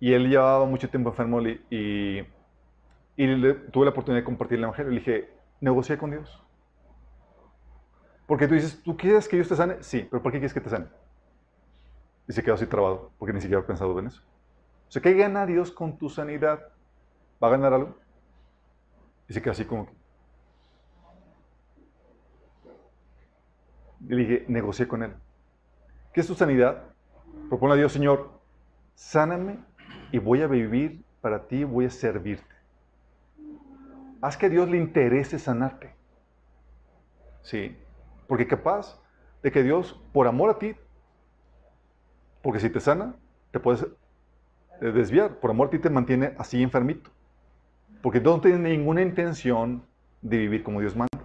y él llevaba mucho tiempo enfermo y, y, tuve la oportunidad de compartir el Evangelio. Le dije, negocia con Dios. Porque tú dices, ¿tú quieres que Dios te sane? Sí, pero ¿por qué quieres que te sane? Y se quedó así trabado, porque ni siquiera ha pensado en eso. O sea, ¿qué gana Dios con tu sanidad? ¿Va a ganar algo? Y se quedó así como Y le dije, negocié con él. ¿Qué es tu sanidad? Propone a Dios, Señor, sáname y voy a vivir para ti, voy a servirte. Haz que a Dios le interese sanarte. Sí, porque capaz de que Dios, por amor a ti, porque si te sana, te puedes eh, desviar. Por amor a ti te mantiene así enfermito. Porque no tienes ninguna intención de vivir como Dios manda.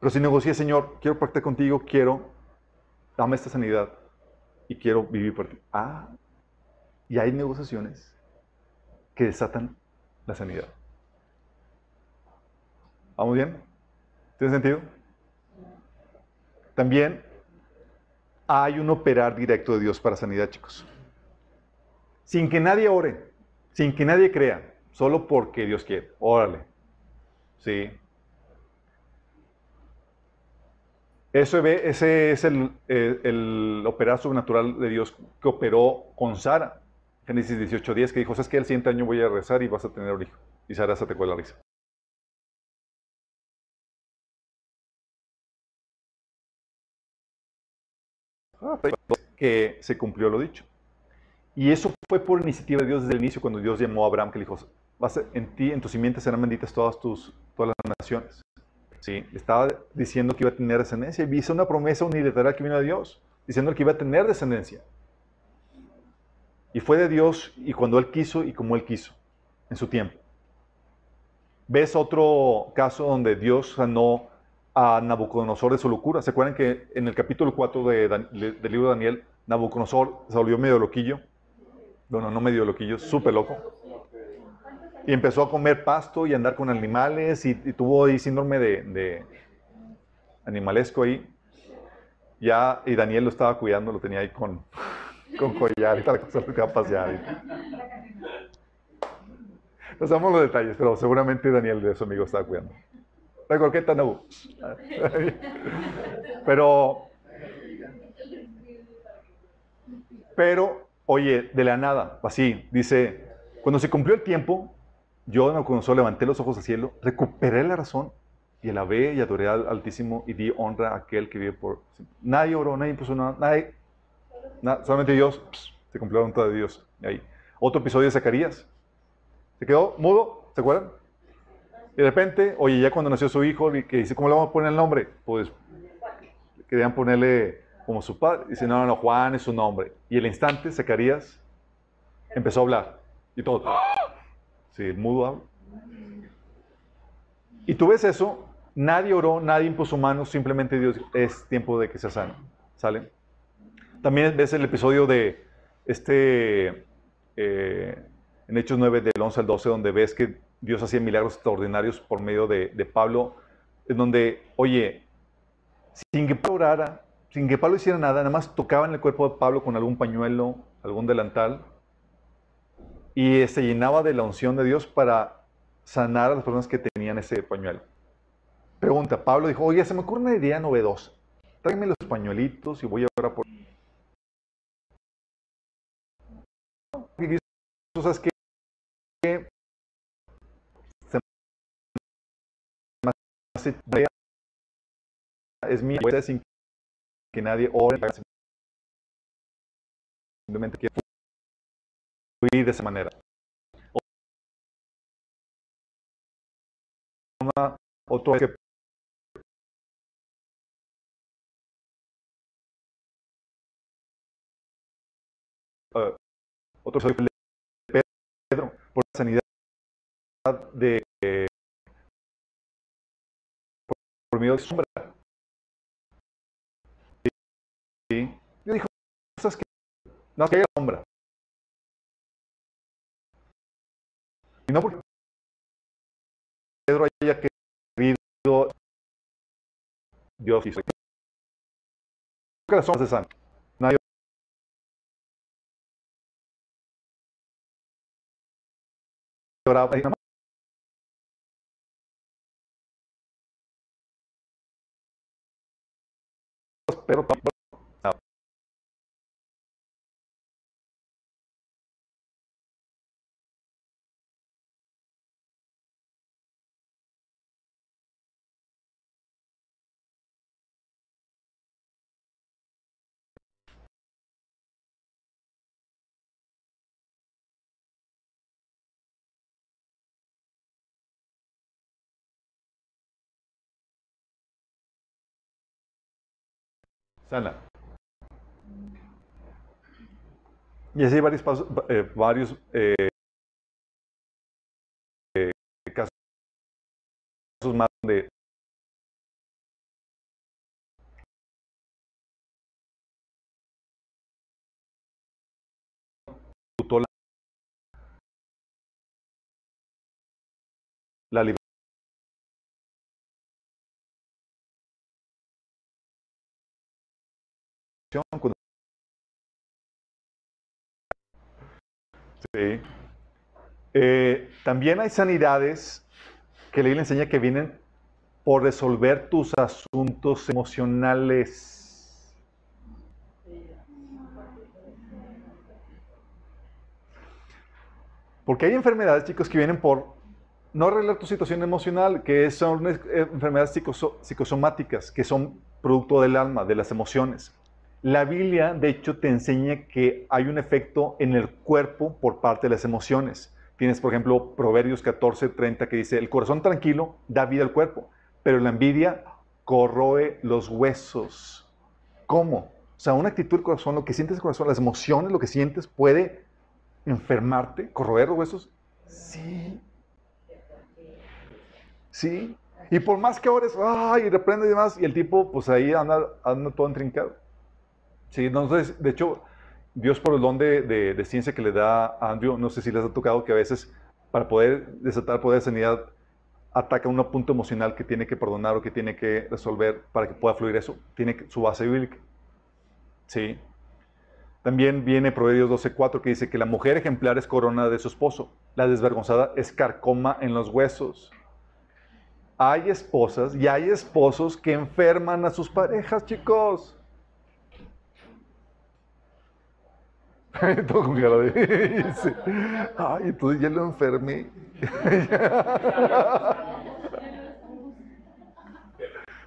Pero si negocias, Señor, quiero practicar contigo, quiero, dame esta sanidad y quiero vivir por ti. Ah, y hay negociaciones que desatan la sanidad. ¿Vamos bien? ¿Tiene sentido? También hay un operar directo de Dios para sanidad, chicos. Sin que nadie ore, sin que nadie crea, solo porque Dios quiere. Órale. Sí. Eso, ese es el, operar sobrenatural de Dios que operó con Sara. Génesis 18.10 que dijo, sabes que el siguiente año voy a rezar y vas a tener un hijo. Y Sara se te la risa. Que se cumplió lo dicho. Y eso fue por iniciativa de Dios desde el inicio, cuando Dios llamó a Abraham, que le dijo, vas en ti, en tu simiente serán benditas todas, tus, todas las naciones. ¿Sí? Estaba diciendo que iba a tener descendencia y hizo una promesa unilateral que vino de Dios, diciendo que iba a tener descendencia. Y fue de Dios y cuando Él quiso y como Él quiso, en su tiempo. ¿Ves otro caso donde Dios sanó a Nabucodonosor de su locura. ¿Se acuerdan que en el capítulo 4 de, del libro de Daniel, Nabucodonosor se volvió medio loquillo? Bueno, no medio loquillo, súper loco. Y empezó a comer pasto y andar con animales y, tuvo ahí síndrome de, animalesco ahí. Ya, y Daniel lo estaba cuidando, lo tenía ahí con, (laughs) con collar y tal cosa que va a pasear. No sabemos los detalles, pero seguramente Daniel de su amigo estaba cuidando. La croqueta no. Pero, pero, oye, de la nada, así, dice, Cuando se cumplió el tiempo, yo cuando levanté los ojos al cielo, recuperé la razón y alabé y adoré al Altísimo y di honra a aquel que vive por... Nadie oró, nadie impuso nada, nadie... solamente Dios, se cumplió la voluntad de Dios. Ahí. Otro episodio de Zacarías. Se quedó mudo, ¿se acuerdan? Y de repente, oye, ya cuando nació su hijo, que dice, ¿cómo le vamos a poner el nombre? Pues querían ponerle como su padre. Dice, no, no, no, Juan es su nombre. Y el instante, Zacarías empezó a hablar. Y todo. Sí, mudo habla. Y tú ves eso, nadie oró, nadie impuso manos, simplemente Dios es tiempo de que se sane. ¿Sale? También ves el episodio de este, eh, en Hechos 9, del 11 al 12, donde ves que Dios hacía milagros extraordinarios por medio de, de Pablo, en donde, oye, sin que Pablo orara, sin que Pablo hiciera nada, nada más tocaban el cuerpo de Pablo con algún pañuelo, algún delantal, y se llenaba de la unción de Dios para sanar a las personas que tenían ese pañuelo. Pregunta, Pablo dijo, oye, se me ocurre una idea novedosa. Tráigame los pañuelitos y voy a orar por... ¿Sabes qué? Me es mía, sin que nadie ore, simplemente quiero fluir de esa manera. Otro que uh, otro soy Pedro por la sanidad de por, por medio de sombra Yo dijo, cosas que no que haya sombra. Y no porque Pedro haya querido Dios hizo. Que las sombras de. Nadie oraba pero sana. Y así hay varios, pasos, eh, varios eh, eh, casos más de la, la Sí. Eh, también hay sanidades que la Biblia enseña que vienen por resolver tus asuntos emocionales. Porque hay enfermedades, chicos, que vienen por no arreglar tu situación emocional, que son enfermedades psicosomáticas, que son producto del alma, de las emociones. La Biblia, de hecho, te enseña que hay un efecto en el cuerpo por parte de las emociones. Tienes, por ejemplo, Proverbios 14, 30, que dice, el corazón tranquilo da vida al cuerpo, pero la envidia corroe los huesos. ¿Cómo? O sea, una actitud del corazón, lo que sientes corazón, las emociones, lo que sientes puede enfermarte, corroer los huesos. Sí. Sí. Y por más que ores, ay, reprende y demás, y el tipo, pues ahí anda, anda todo entrincado. Sí, entonces, de hecho, Dios por el don de, ciencia que le da a Andrew, no sé si les ha tocado que a veces para poder desatar poder de sanidad ataca un punto emocional que tiene que perdonar o que tiene que resolver para que pueda fluir eso. Tiene su base bíblica. Sí. También viene Proverbios 12.4 que dice que la mujer ejemplar es corona de su esposo, la desvergonzada es carcoma en los huesos. Hay esposas y hay esposos que enferman a sus parejas, chicos. (laughs) Todo con cara de... dice, Ay, entonces ya lo enfermé. (laughs)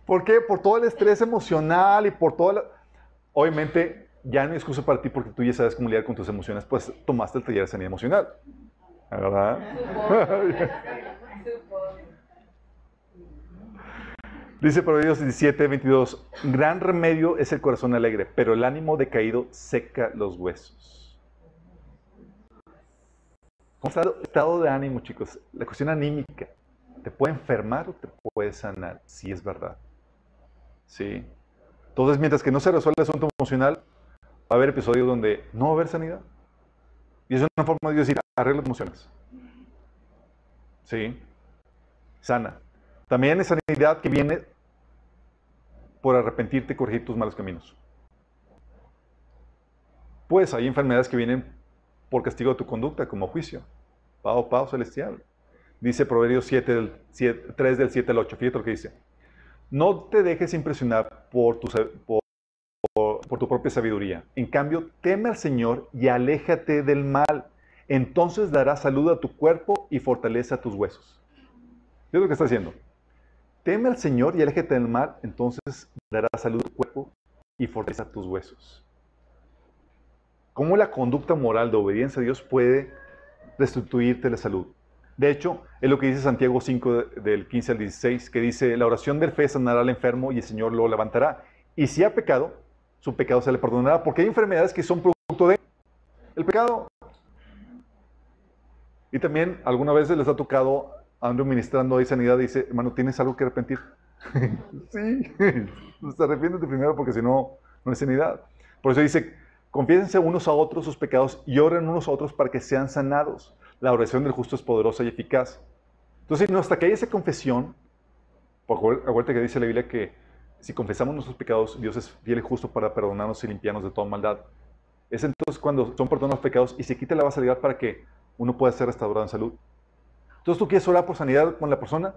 ¿Por qué? Por todo el estrés emocional y por toda la... Obviamente, ya no hay excusa para ti porque tú ya sabes cómo lidiar con tus emociones, pues tomaste el taller de sanidad emocional. ¿Verdad? (laughs) Dice Proverbios 17, 22, gran remedio es el corazón alegre, pero el ánimo decaído seca los huesos. ¿Cómo está el estado de ánimo, chicos? La cuestión anímica, ¿te puede enfermar o te puede sanar? Sí, es verdad. Sí. Entonces, mientras que no se resuelve el asunto emocional, va a haber episodios donde no va a haber sanidad. Y es una forma de decir, arregla tus emociones. Sí. Sana. También es sanidad que viene por arrepentirte y corregir tus malos caminos. Pues hay enfermedades que vienen por castigo de tu conducta, como juicio. Pao, pao celestial. Dice Proverbios 7 del, 7, 3 del 7 al 8. Fíjate lo que dice. No te dejes impresionar por tu, por tu propia sabiduría. En cambio, teme al Señor y aléjate del mal. Entonces dará salud a tu cuerpo y fortaleza a tus huesos. ¿Qué es lo que está haciendo? Teme al Señor y aléjate del mal, entonces dará salud a tu cuerpo y fortaleza a tus huesos. ¿Cómo la conducta moral de obediencia a Dios puede restituirte la salud? De hecho, es lo que dice Santiago 5 del 15 al 16, que dice, la oración del fe sanará al enfermo y el Señor lo levantará. Y si ha pecado, su pecado se le perdonará, porque hay enfermedades que son producto de el pecado. Y también alguna vez les ha tocado ando ministrando ahí sanidad dice, hermano, ¿tienes algo que arrepentir? (laughs) sí, pues arrepiéntete primero porque si no, no hay sanidad. Por eso dice, confiésense unos a otros sus pecados y oren unos a otros para que sean sanados. La oración del justo es poderosa y eficaz. Entonces, no, hasta que haya esa confesión, porque acuérdate que dice la Biblia que si confesamos nuestros pecados, Dios es fiel y justo para perdonarnos y limpiarnos de toda maldad. Es entonces cuando son perdonados los pecados y se quita la basalidad para que uno pueda ser restaurado en salud. Entonces tú quieres orar por sanidad con la persona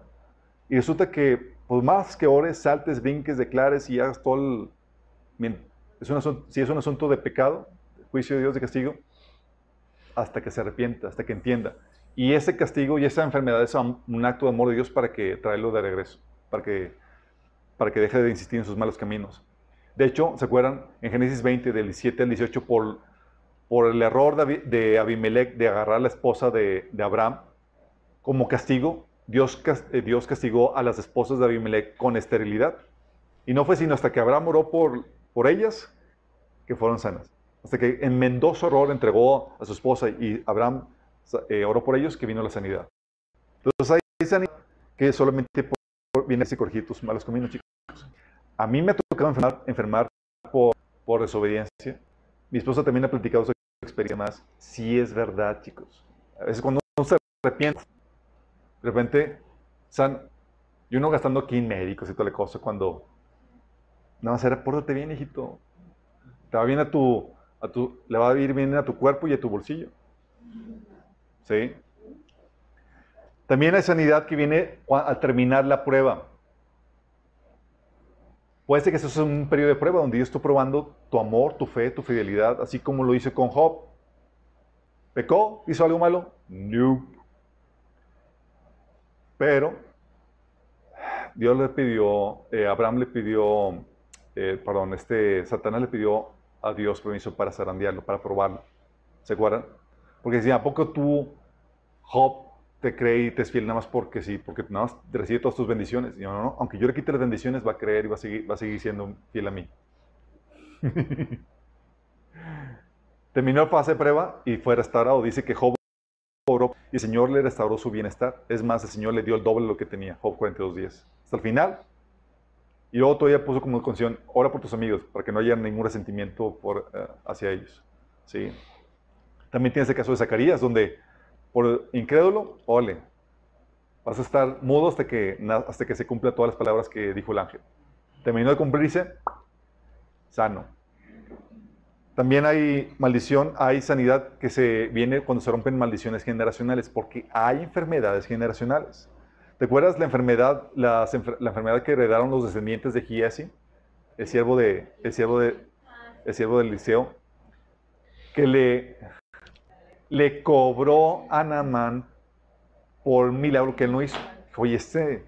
y resulta que por más que ores, saltes, brinques, declares y hagas todo el... Si es un asunto de pecado, juicio de Dios, de castigo, hasta que se arrepienta, hasta que entienda. Y ese castigo y esa enfermedad es un acto de amor de Dios para que traerlo de regreso, para que, para que deje de insistir en sus malos caminos. De hecho, ¿se acuerdan? En Génesis 20, del 17 al 18, por, por el error de Abimelech de agarrar a la esposa de, de Abraham, como castigo, Dios, eh, Dios castigó a las esposas de Abimelech con esterilidad. Y no fue sino hasta que Abraham oró por, por ellas que fueron sanas. Hasta que enmendó su error, entregó a su esposa y Abraham eh, oró por ellos que vino la sanidad. Entonces hay sanidad que solamente viene a corregir tus malos caminos, chicos. A mí me ha tocado enfermar, enfermar por, por desobediencia. Mi esposa también ha platicado su experiencia más. Sí es verdad, chicos. A veces cuando uno se arrepiente, de repente, San, y uno gastando aquí en médicos y toda la cosa, cuando no, a ser, pórtate bien, hijito. Te va bien a tu, a tu, le va a ir bien a tu cuerpo y a tu bolsillo. ¿Sí? También hay sanidad que viene al terminar la prueba. Puede ser que eso es un periodo de prueba donde Dios está probando tu amor, tu fe, tu fidelidad, así como lo hizo con Job. ¿Pecó? ¿Hizo algo malo? No. Pero Dios le pidió, eh, Abraham le pidió, eh, perdón, este, Satanás le pidió a Dios permiso para zarandearlo, para probarlo. ¿Se acuerdan? Porque decía, ¿a poco tú, Job, te cree y te es fiel nada más porque sí? Porque nada más recibe todas tus bendiciones. Y yo, no, no, aunque yo le quite las bendiciones, va a creer y va a seguir, va a seguir siendo fiel a mí. (laughs) Terminó la fase de prueba y fue restaurado. Dice que Job y el Señor le restauró su bienestar. Es más, el Señor le dio el doble de lo que tenía, Job 42 días. Hasta el final. Y luego todavía puso como condición, ora por tus amigos, para que no haya ningún resentimiento por, eh, hacia ellos. ¿Sí? También tienes el caso de Zacarías, donde por incrédulo, ole, vas a estar mudo hasta que, hasta que se cumplan todas las palabras que dijo el ángel. Terminó de cumplirse, sano. También hay maldición, hay sanidad que se viene cuando se rompen maldiciones generacionales, porque hay enfermedades generacionales. ¿Te acuerdas la enfermedad, la, enfermedad que heredaron los descendientes de Giesi? El siervo, de, el siervo, de, el siervo del Liceo, que le, le cobró a Naamán por milagro que él no hizo. Oye, este,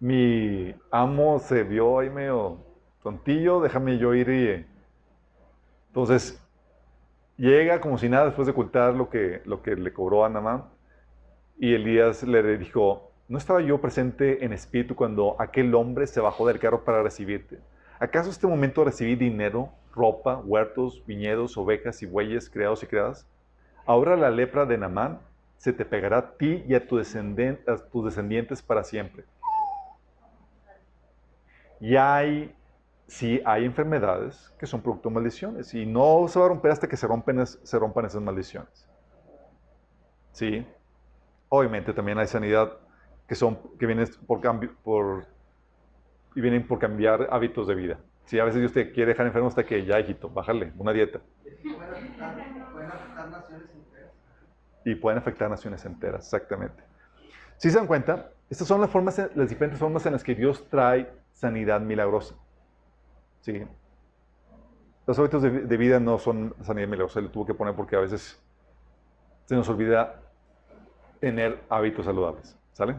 mi amo se vio ahí medio tontillo, déjame yo ir y... Entonces, llega como si nada después de ocultar lo que, lo que le cobró a Naamán. Y Elías le dijo, ¿no estaba yo presente en espíritu cuando aquel hombre se bajó del carro para recibirte? ¿Acaso este momento recibí dinero, ropa, huertos, viñedos, ovejas y bueyes creados y creadas? Ahora la lepra de Naamán se te pegará a ti y a, tu a tus descendientes para siempre. Y hay, sí, hay enfermedades que son producto de maldiciones y no se va a romper hasta que se, rompan esas maldiciones. Sí. Obviamente también hay sanidad que son que vienen por cambio por y vienen por cambiar hábitos de vida. Si a veces Dios te quiere dejar enfermo hasta que ya, hijito, bájale una dieta. Pueden afectar naciones enteras. Y pueden afectar naciones enteras, exactamente. Si se dan cuenta, estas son las, formas, las diferentes formas en las que Dios trae sanidad milagrosa. ¿Sí? Los hábitos de, vida no son sanidad milagrosa, le tuvo que poner porque a veces se nos olvida tener hábitos saludables. ¿Sale?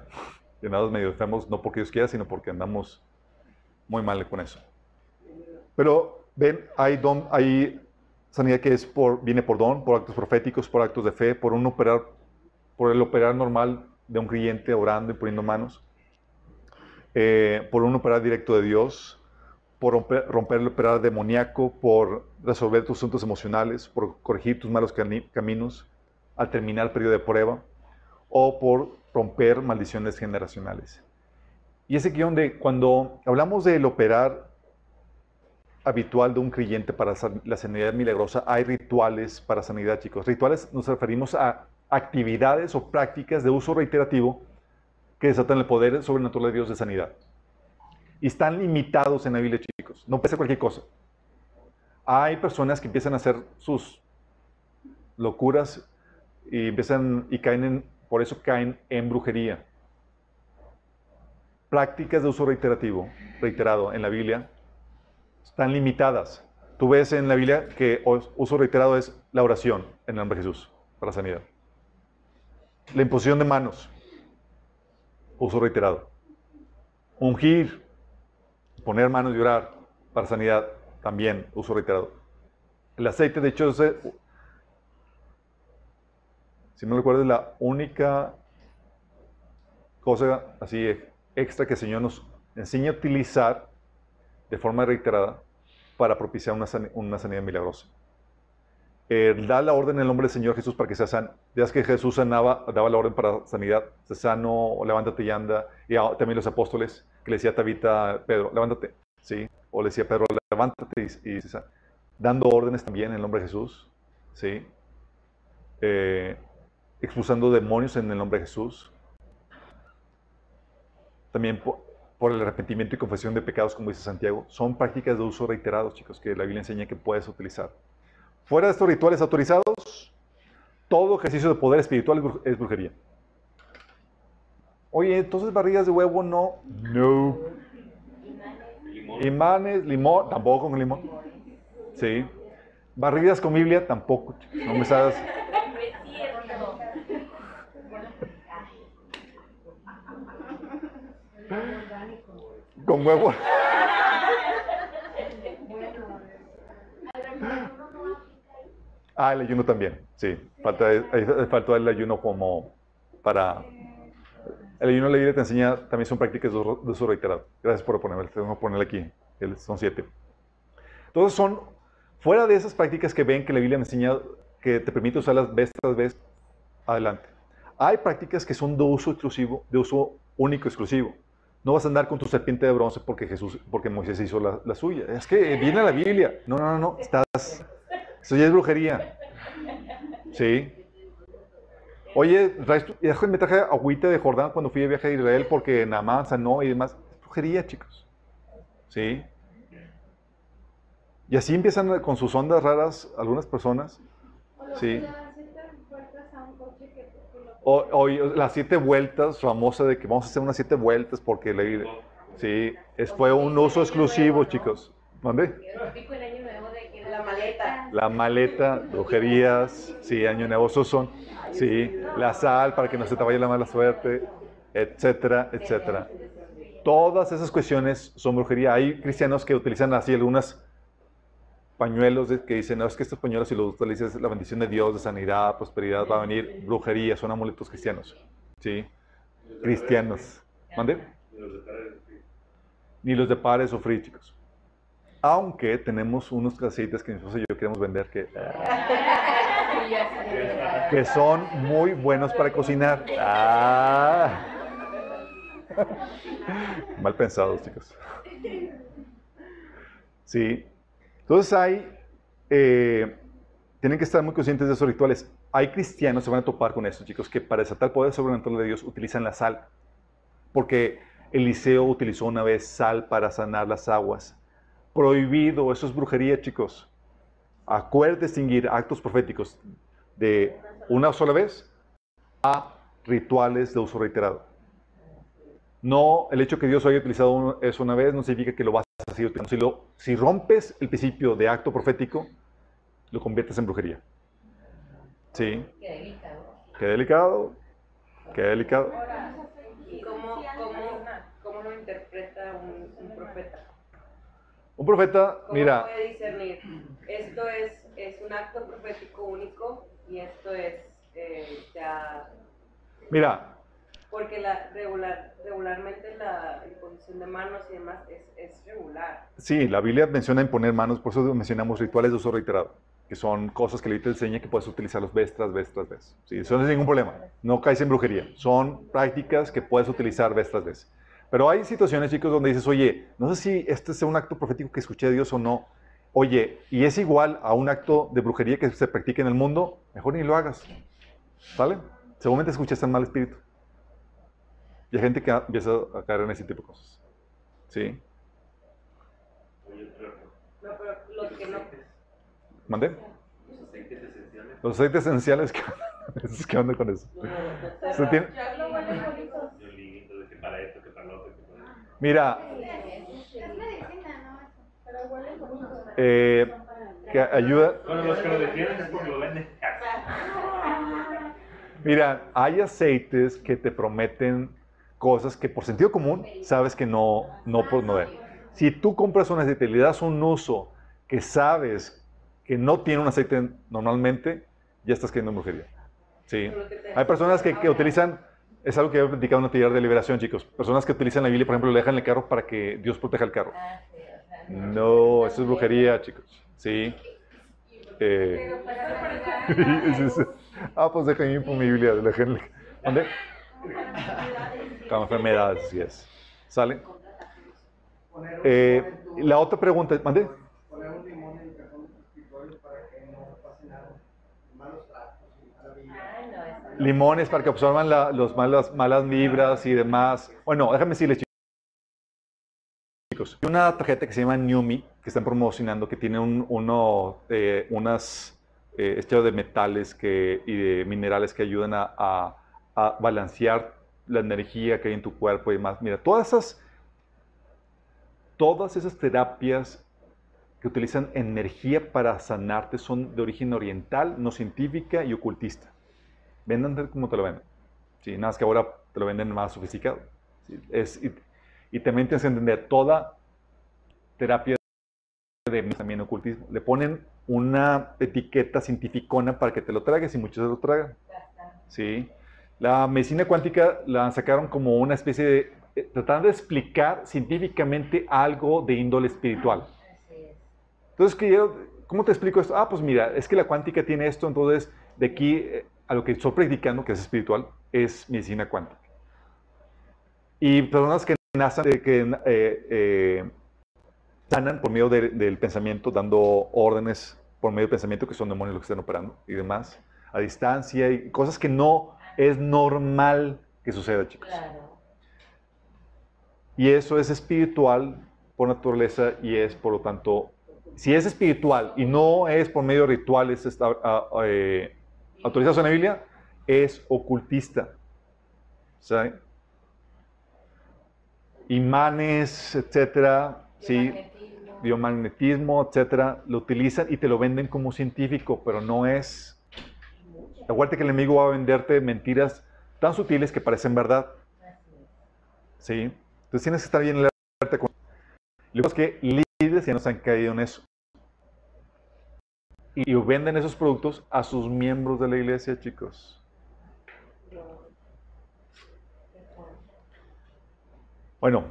Llenados medio enfermos, no porque Dios quiera, sino porque andamos muy mal con eso. Pero ven, hay, don, hay sanidad que es por, viene por don, por actos proféticos, por actos de fe, por un operar, por el operar normal de un creyente orando y poniendo manos. Eh, por un operar directo de Dios, por romper, el operar demoníaco, por resolver tus asuntos emocionales, por corregir tus malos caminos al terminar el periodo de prueba, o por romper maldiciones generacionales. Y ese guion de cuando hablamos del operar habitual de un creyente para la sanidad milagrosa, hay rituales para sanidad, chicos. Rituales nos referimos a actividades o prácticas de uso reiterativo que desatan el poder sobrenatural de Dios de sanidad. Y están limitados en la Biblia, chicos. No puede ser cualquier cosa. Hay personas que empiezan a hacer sus locuras y caen en, por eso caen en brujería. Prácticas de uso reiterativo, reiterado en la Biblia, están limitadas. Tú ves en la Biblia que uso reiterado es la oración en el nombre de Jesús para sanidad. La imposición de manos, uso reiterado. Ungir, poner manos y orar para sanidad, también uso reiterado. El aceite, de hecho, es, si no recuerdo, es la única cosa así extra que el Señor nos enseña a utilizar de forma reiterada para propiciar una, sanidad milagrosa. Eh, da la orden en el nombre del Señor Jesús para que sea sano. Ya que Jesús sanaba, daba la orden para sanidad, se sano, levántate y anda. Y también los apóstoles le decía a Pedro, levántate, ¿sí? O le decía a Pedro, levántate y, dando órdenes también en el nombre de Jesús, ¿sí? Eh, expulsando demonios en el nombre de Jesús. También por el arrepentimiento y confesión de pecados, como dice Santiago, son prácticas de uso reiterados, chicos, que la Biblia enseña que puedes utilizar. Fuera de estos rituales autorizados, todo ejercicio de poder espiritual es brujería. Oye, entonces barrigas de huevo no. No. Imanes, limón, tampoco con limón. Sí. Barridas con Biblia, tampoco. No me sabes. Con huevo. Ah, el ayuno también, sí. Falta, falta el ayuno como para... El ayuno la Biblia te enseña, también son prácticas de uso reiterado. Gracias por ponerlo, tengo que ponerle aquí. Son siete. Entonces son, fuera de esas prácticas que ven que la Biblia me enseña que te permite usarlas vez tras vez, adelante. Hay prácticas que son de uso exclusivo, de uso único exclusivo. No vas a andar con tu serpiente de bronce porque Jesús, porque Moisés hizo la, suya. Es que viene la Biblia. No, no, no, no. Estás. Eso ya es brujería. Sí. Oye, me traje agüita de Jordán cuando fui de viaje a Israel porque nada más sanó y demás. Es brujería, chicos. Sí. Y así empiezan con sus ondas raras algunas personas. Sí. O, las siete vueltas, famosa de que vamos a hacer unas siete vueltas porque le, sí, es, fue un uso exclusivo, chicos. ¿Dónde? La maleta. La maleta, brujerías, sí, año nuevo, son, sí, la sal para que no se te vaya la mala suerte, etcétera, etcétera. Todas esas cuestiones son brujería. Hay cristianos que utilizan así algunas pañuelos que dicen, no, es que estos pañuelos si los utilizas la bendición de Dios, de sanidad, prosperidad, va a venir brujería, son amuletos cristianos. ¿Sí? Cristianos. ¿Mande? Ni los de pares o free, chicos. Aunque tenemos unos aceites que nosotros y yo queremos vender que, que son muy buenos para cocinar. Ah. (laughs) Mal pensados, chicos. Sí. Entonces hay, eh, tienen que estar muy conscientes de esos rituales. Hay cristianos, se van a topar con esto, chicos, que para desatar el poder de Dios utilizan la sal. Porque Eliseo utilizó una vez sal para sanar las aguas. Prohibido, eso es brujería, chicos. Acuerde distinguir actos proféticos de una sola vez a rituales de uso reiterado. No, el hecho que Dios haya utilizado eso una vez no significa que lo vas a seguir utilizando. Si, si rompes el principio de acto profético, lo conviertes en brujería. Sí. Qué delicado. Qué delicado. Qué delicado. ¿Cómo, cómo, lo interpreta un, profeta? Un profeta, ¿Cómo mira. puede discernir? Esto es, es un acto profético único y esto es eh, ya. Mira, porque la regular, regularmente la imposición de manos y demás es, es, regular. Sí, la Biblia menciona imponer manos, por eso mencionamos rituales de uso reiterado, que son cosas que la Biblia enseña que puedes utilizarlos vez tras vez tras vez. Sí, eso no es ningún problema, no caes en brujería, son prácticas que puedes utilizar vez tras vez. Pero hay situaciones, chicos, donde dices, oye, no sé si este es un acto profético que escuché de Dios o no. Oye, y es igual a un acto de brujería que se practica en el mundo, mejor ni lo hagas. ¿Sale? Seguramente escuchaste en mal espíritu. Y hay gente que empieza a caer en ese tipo de cosas. ¿Sí? No, pero los que no. ¿Mandé? Los aceites esenciales. Los aceites esenciales, ¿qué, ¿qué onda con eso? ¿Se tiene? Mira. Eh, que ayuda. Bueno, los que lo defienden es porque lo venden. Mira, hay aceites que te prometen cosas que por sentido común sabes que no, no por no ver. Si tú compras un aceite y le das un uso que sabes que no tiene un aceite normalmente, ya estás cayendo en brujería. Sí. Hay personas que, que utilizan, es algo que he platicado en una taller de liberación, chicos. Personas que utilizan la Biblia, por ejemplo, le dejan el carro para que Dios proteja el carro. No, eso es brujería, chicos. Sí. Eh, (laughs) ah, pues mi Biblia, déjenle. ¿Dónde? Con enfermedades, así es. ¿Sale? Eh, la otra pregunta, ¿mande? Limones para que absorban la, los malas, malas vibras y demás. Bueno, déjame decirles, Hay una tarjeta que se llama Newmi, que están promocionando, que tiene un, uno, eh, unas eh, de metales que, y de minerales que ayudan a, a, a balancear la energía que hay en tu cuerpo y demás. Mira, todas esas, todas esas terapias que utilizan energía para sanarte son de origen oriental, no científica y ocultista. Vendan como te lo venden. Sí, nada más que ahora te lo venden más sofisticado. Sí, es, y, también tienes que entender, toda terapia de también ocultismo. Le ponen una etiqueta científicona para que te lo tragues y muchos se lo tragan. Sí. La medicina cuántica la sacaron como una especie de, eh, tratando de explicar científicamente algo de índole espiritual. Entonces, ¿cómo te explico esto? Ah, pues mira, es que la cuántica tiene esto, entonces de aquí eh, a lo que estoy practicando, que es espiritual, es medicina cuántica. Y personas que nacen, que eh, eh, sanan por medio de, del pensamiento, dando órdenes por medio del pensamiento, que son demonios los que están operando y demás, a distancia, y cosas que no es normal que suceda, chicos. Claro. Y eso es espiritual por naturaleza y es, por lo tanto, si es espiritual y no es por medio de rituales está, eh, autorizados en la Biblia, es ocultista. ¿Sí? Imanes, etcétera, sí. biomagnetismo, etcétera, lo utilizan y te lo venden como científico, pero no es. Acuérdate que el enemigo va a venderte mentiras tan sutiles que parecen verdad. ¿Sí? Entonces tienes que estar bien alerta con. Lo que es que líderes ya nos han caído en eso. Y venden esos productos a sus miembros de la iglesia, chicos. Bueno,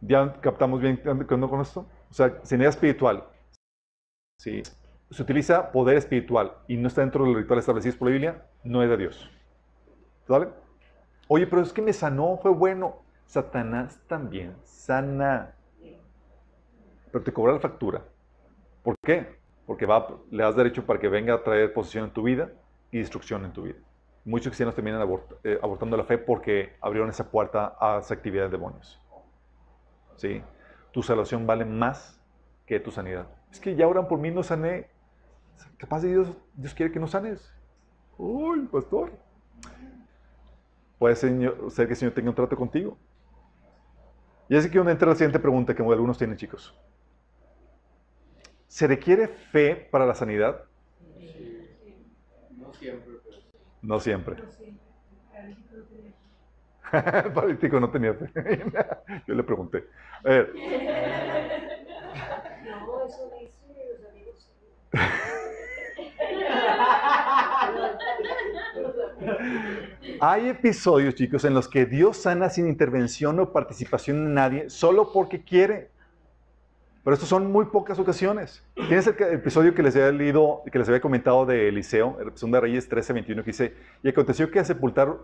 ya captamos bien con esto. O sea, sanidad espiritual. ¿sí? Se utiliza poder espiritual y no está dentro de los rituales establecidos por la Biblia, no es de Dios. ¿Vale? Oye, pero es que me sanó, fue bueno. Satanás también sana. Pero te cobra la factura. ¿Por qué? Porque va, le das derecho para que venga a traer posesión en tu vida y destrucción en tu vida. Muchos cristianos terminan eh, abortando la fe porque abrieron esa puerta a esa actividad de demonios. ¿Sí? Tu salvación vale más que tu sanidad. Es que ya oran por mí, no sané. Capaz de Dios, Dios quiere que no sanes. Uy, pastor. Puede ser, que el Señor tenga un trato contigo. Y así que uno entra la siguiente pregunta que algunos tienen, chicos. ¿Se requiere fe para la sanidad? No siempre. No siempre. El paralítico no tenía (laughs) fe. (laughs) Yo le pregunté. A ver. No, eso dice los amigos. Hay episodios, chicos, en los que Dios sana sin intervención o participación de nadie, solo porque quiere. Pero estos son muy pocas ocasiones. Tienes el episodio que les había leído, que les había comentado de Eliseo, el episodio de Reyes 13, 21, que dice, y aconteció que a sepultar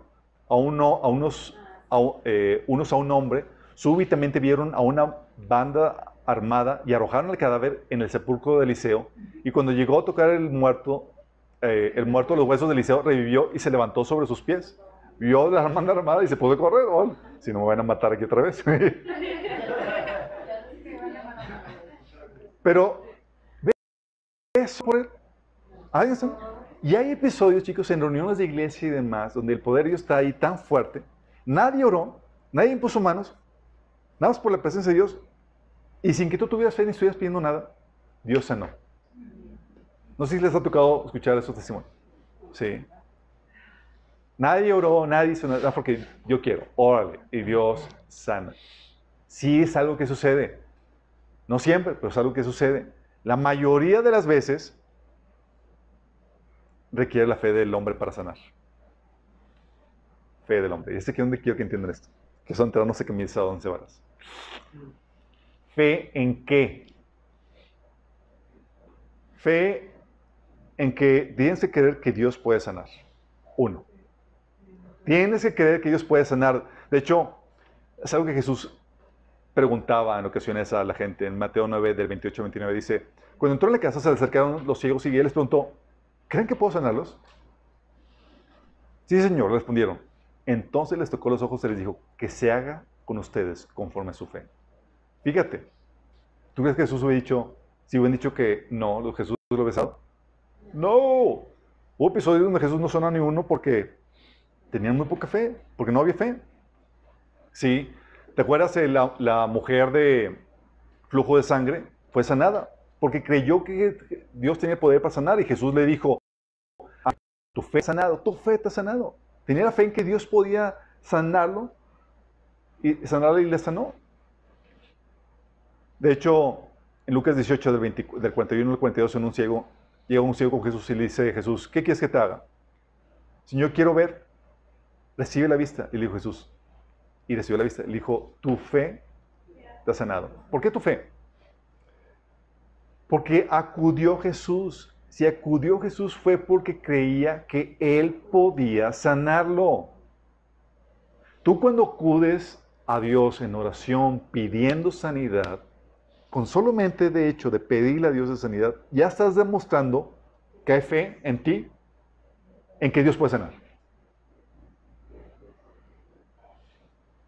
a, uno, a unos, a, eh, unos a un hombre, súbitamente vieron a una banda armada y arrojaron el cadáver en el sepulcro de Eliseo. Y cuando llegó a tocar el muerto, eh, el muerto de los huesos de Eliseo revivió y se levantó sobre sus pies. Vio la banda armada y se pudo correr. Oh, si no me van a matar aquí otra vez. (laughs) Pero, ¿ve eso por él? Y hay episodios, chicos, en reuniones de iglesia y demás, donde el poder de Dios está ahí tan fuerte. Nadie oró, nadie impuso manos, nada más por la presencia de Dios. Y sin que tú tuvieras fe ni estuvieras pidiendo nada, Dios sanó. No sé si les ha tocado escuchar esos testimonios. Sí. Nadie oró, nadie hizo nada porque yo quiero. Órale. Y Dios sana. Sí es algo que sucede. No siempre, pero es algo que sucede. La mayoría de las veces requiere la fe del hombre para sanar. Fe del hombre. Y este es donde quiero que entiendan esto. Que son no sé qué mil a 11 varas. ¿Fe en qué? Fe en que tienes que creer que Dios puede sanar. Uno. Tienes que creer que Dios puede sanar. De hecho, es algo que Jesús preguntaba en ocasiones a la gente. En Mateo 9, del 28 al 29, dice, cuando entró en la casa se le acercaron los ciegos y él les preguntó, ¿creen que puedo sanarlos? Sí, señor, respondieron. Entonces les tocó los ojos y les dijo, que se haga con ustedes conforme a su fe. Fíjate, ¿tú crees que Jesús hubiera dicho, si hubieran dicho que no, Jesús lo besado? No, hubo episodios donde Jesús no sanó a ninguno porque tenían muy poca fe, porque no había fe. Sí, ¿Te acuerdas de la, mujer de flujo de sangre? Fue sanada porque creyó que Dios tenía poder para sanar y Jesús le dijo, ah, tu fe sanado, tu fe está sanado. Tenía la fe en que Dios podía sanarlo y sanarlo y le sanó. De hecho, en Lucas 18, del, del 41 al 42, en un ciego, llega un ciego con Jesús y le dice, Jesús, ¿qué quieres que te haga? Señor, quiero ver. Recibe la vista. Y le dijo Jesús, y recibió la vista. Le dijo, tu fe te ha sanado. ¿Por qué tu fe? Porque acudió Jesús. Si acudió Jesús fue porque creía que Él podía sanarlo. Tú cuando acudes a Dios en oración pidiendo sanidad, con solamente de hecho de pedirle a Dios de sanidad, ya estás demostrando que hay fe en ti, en que Dios puede sanar.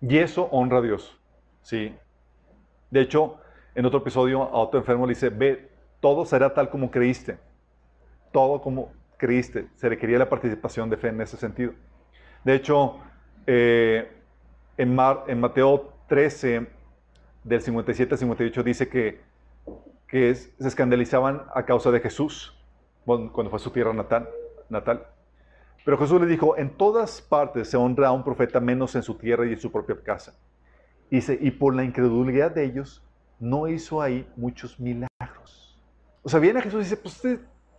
Y eso honra a Dios. ¿sí? De hecho, en otro episodio a otro enfermo le dice, ve, todo será tal como creíste. Todo como creíste. Se requería la participación de fe en ese sentido. De hecho, eh, en, en Mateo 13, del 57 al 58, dice que que se escandalizaban a causa de Jesús cuando fue a su tierra natal, natal. Pero Jesús le dijo, en todas partes se honra a un profeta menos en su tierra y en su propia casa. Dice, y por la incredulidad de ellos, no hizo ahí muchos milagros. O sea, viene Jesús y dice, pues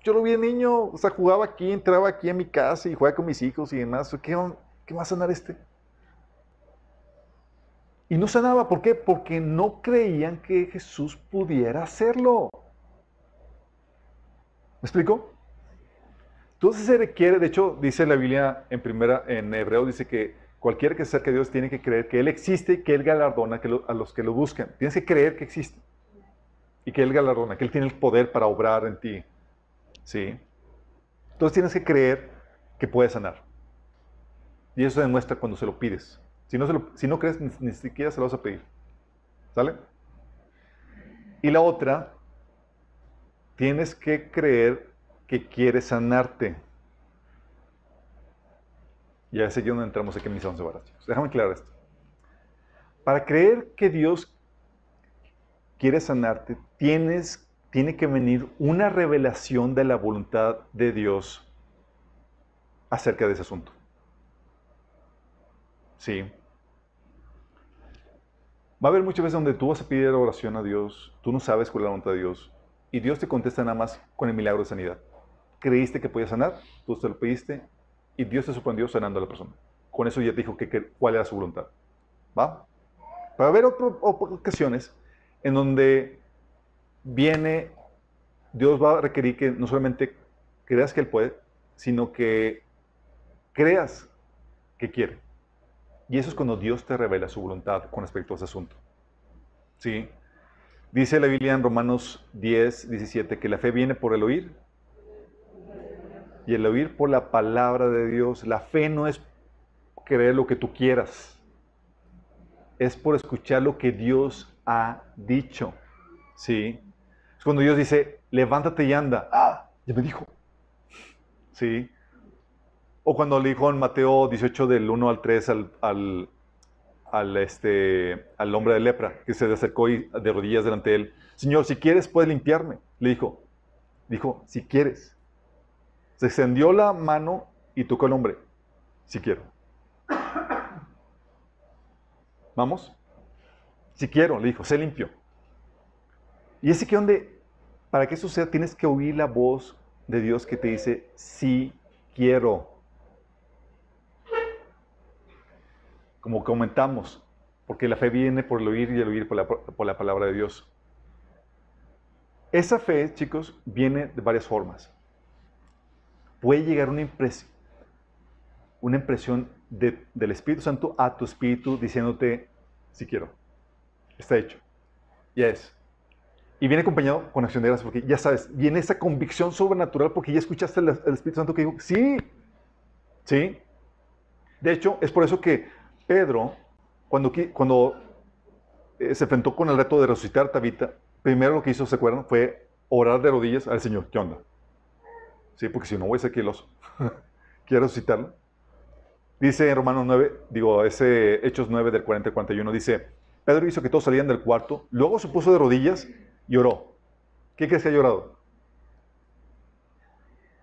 yo lo vi de niño, o sea, jugaba aquí, entraba aquí a mi casa y jugaba con mis hijos y demás. ¿Qué, qué va a sanar este? Y no sanaba, ¿por qué? Porque no creían que Jesús pudiera hacerlo. ¿Me explico? Entonces se requiere, de hecho, dice la Biblia en primera, en hebreo, dice que cualquiera que se acerque a Dios tiene que creer que Él existe y que Él galardona a los que lo buscan. Tienes que creer que existe y que Él galardona, que Él tiene el poder para obrar en ti. ¿Sí? Entonces tienes que creer que puede sanar. Y eso se demuestra cuando se lo pides. Si no, si no crees, ni, ni siquiera se lo vas a pedir. ¿Sale? Y la otra, tienes que creer que quiere sanarte. Y es aquí donde entramos aquí en mis 11 varas. Déjame aclarar esto. Para creer que Dios quiere sanarte, tienes, tiene que venir una revelación de la voluntad de Dios acerca de ese asunto. Sí. Va a haber muchas veces donde tú vas a pedir oración a Dios, tú no sabes cuál es la voluntad de Dios, y Dios te contesta nada más con el milagro de sanidad. Creíste que podía sanar, tú te lo pediste, y Dios te sorprendió sanando a la persona. Con eso ya te dijo que, cuál era su voluntad. ¿Va? Pero haber otro- ocasiones en donde viene, Dios va a requerir que no solamente creas que Él puede, sino que creas que quiere. Y eso es cuando Dios te revela su voluntad con respecto a ese asunto. ¿Sí? Dice la Biblia en Romanos 10, 17 que la fe viene por el oír y el oír por la palabra de Dios. La fe no es creer lo que tú quieras, es por escuchar lo que Dios ha dicho. ¿Sí? Es cuando Dios dice, levántate y anda. Ah, ya me dijo. ¿Sí? O cuando le dijo en Mateo 18 del 1 al 3 al, al, este, al hombre de lepra, que se acercó y de rodillas delante de él, Señor, si quieres puedes limpiarme. Le dijo, dijo, si quieres. Se extendió la mano y tocó al hombre, si quiero. ¿Vamos? Si quiero, le dijo, sé limpio. Y es aquí donde, para que eso suceda, tienes que oír la voz de Dios que te dice, sí quiero. Como comentamos, porque la fe viene por el oír y el oír por la palabra de Dios. Esa fe, chicos, viene de varias formas. Puede llegar una impresión, una impresión de- del Espíritu Santo a tu espíritu diciéndote, si quiero, está hecho, ya es. Y viene acompañado con acción de gracias, porque ya sabes, viene esa convicción sobrenatural porque ya escuchaste el, Espíritu Santo que dijo, sí, sí. De hecho, es por eso que Pedro, cuando eh, se enfrentó con el reto de resucitar a Tabita, primero lo que hizo, ¿se acuerdan? Fue orar de rodillas al Señor. ¿Qué onda? Sí, porque si no voy a ser aquí el oso. (laughs) Quiero resucitarlo. Dice en Romanos 9, digo, ese Hechos 9 del 40 al 41, dice, Pedro hizo que todos salieran del cuarto, luego se puso de rodillas y oró. ¿Qué crees que ha llorado?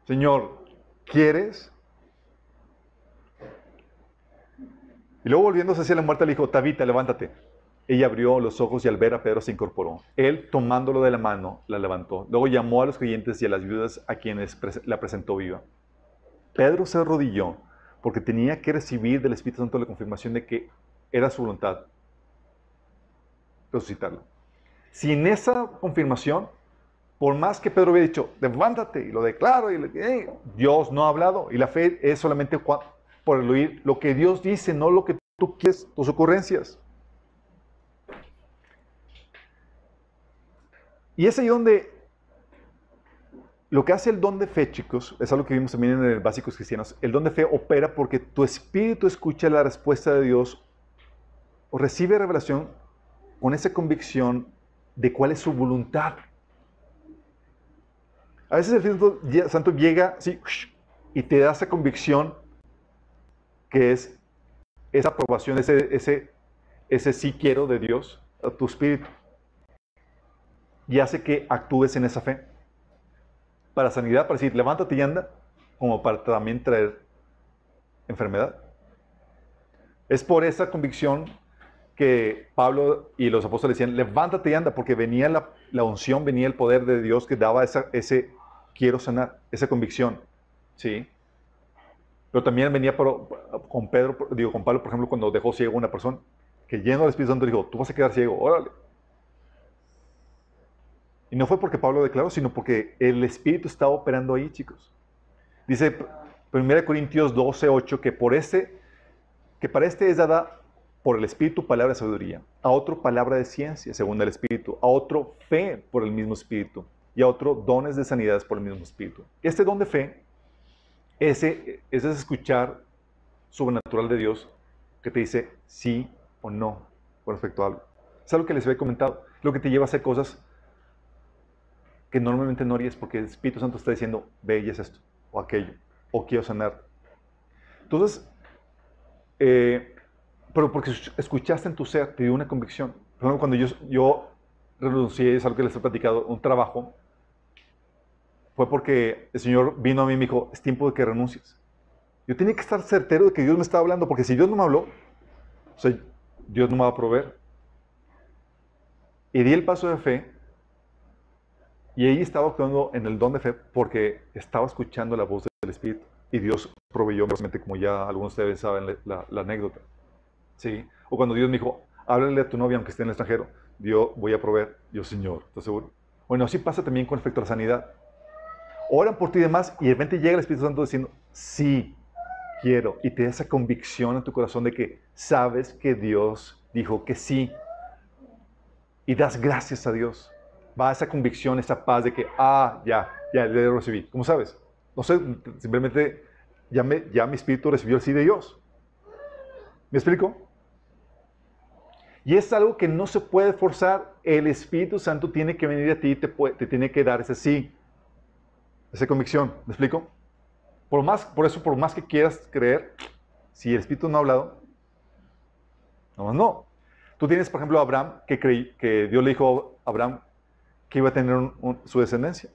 Señor, ¿quieres? Y luego volviéndose hacia la muerta le dijo, Tabita, levántate. Ella abrió los ojos y al ver a Pedro se incorporó. Él, tomándolo de la mano, la levantó. Luego llamó a los creyentes y a las viudas a quienes la presentó viva. Pedro se arrodilló porque tenía que recibir del Espíritu Santo la confirmación de que era su voluntad resucitarlo. Sin esa confirmación, por más que Pedro hubiera dicho, levántate y lo declaro, y le- eh, Dios no ha hablado. Y la fe es solamente por el oír lo que Dios dice, no lo que tú quieres, tus ocurrencias. Y es ahí donde lo que hace el don de fe, chicos, es algo que vimos también en el Básicos Cristianos. El don de fe opera porque tu espíritu escucha la respuesta de Dios o recibe revelación con esa convicción de cuál es su voluntad. A veces el Espíritu Santo llega así, y te da esa convicción que es esa aprobación, ese, sí quiero de Dios tu espíritu. Y hace que actúes en esa fe. Para sanidad, para decir, levántate y anda, como para también traer enfermedad. Es por esa convicción que Pablo y los apóstoles decían, levántate y anda, porque venía la, unción, venía el poder de Dios que daba esa, ese quiero sanar, esa convicción. ¿Sí? Pero también venía por- con Pedro, digo, con Pablo, por ejemplo, cuando dejó ciego a una persona, que lleno del Espíritu Santo dijo, tú vas a quedar ciego, órale. Y no fue porque Pablo declaró, sino porque el Espíritu estaba operando ahí, chicos. Dice 1 Corintios 12, 8, que por este, que para este es dada por el Espíritu palabra de sabiduría, a otro palabra de ciencia, según el Espíritu, a otro fe por el mismo Espíritu, y a otro dones de sanidades por el mismo Espíritu. Este don de fe, ese, ese es escuchar sobrenatural de Dios que te dice sí o no con respecto a algo. Es algo que les había comentado, lo que te lleva a hacer cosas que normalmente no harías porque el Espíritu Santo está diciendo, ve es esto, o aquello, o quiero sanar. Entonces, eh, pero porque escuchaste en tu ser, te dio una convicción. Por ejemplo, cuando yo, yo renuncié, es algo que les he platicado, un trabajo, fue porque el Señor vino a mí y me dijo, es tiempo de que renuncies. Yo tenía que estar certero de que Dios me estaba hablando, porque si Dios no me habló, o sea, Dios no me va a proveer. Y di el paso de fe, y ahí estaba actuando en el don de fe porque estaba escuchando la voz del Espíritu. Y Dios proveyó, como ya algunos de ustedes saben la, la- anécdota. ¿Sí? O cuando Dios me dijo, háblale a tu novia aunque esté en el extranjero. Dios, voy a proveer. Yo, Señor, ¿estás seguro? Bueno, así pasa también con respecto a la sanidad. Oran por ti y demás y de repente llega el Espíritu Santo diciendo, sí, quiero. Y te da esa convicción en tu corazón de que sabes que Dios dijo que sí. Y das gracias a Dios. Va esa convicción, esa paz de que, ah, ya, ya, lo recibí. ¿Cómo sabes? No sé, simplemente ya, me, ya mi espíritu recibió el sí de Dios. ¿Me explico? Y es algo que no se puede forzar. El Espíritu Santo tiene que venir a ti y te, te tiene que dar ese sí, esa convicción. ¿Me explico? Por, más, por eso, por más que quieras creer, si el Espíritu no ha hablado, no, no. Tú tienes, por ejemplo, a Abraham, que, creí, que Dios le dijo a Abraham que iba a tener su descendencia.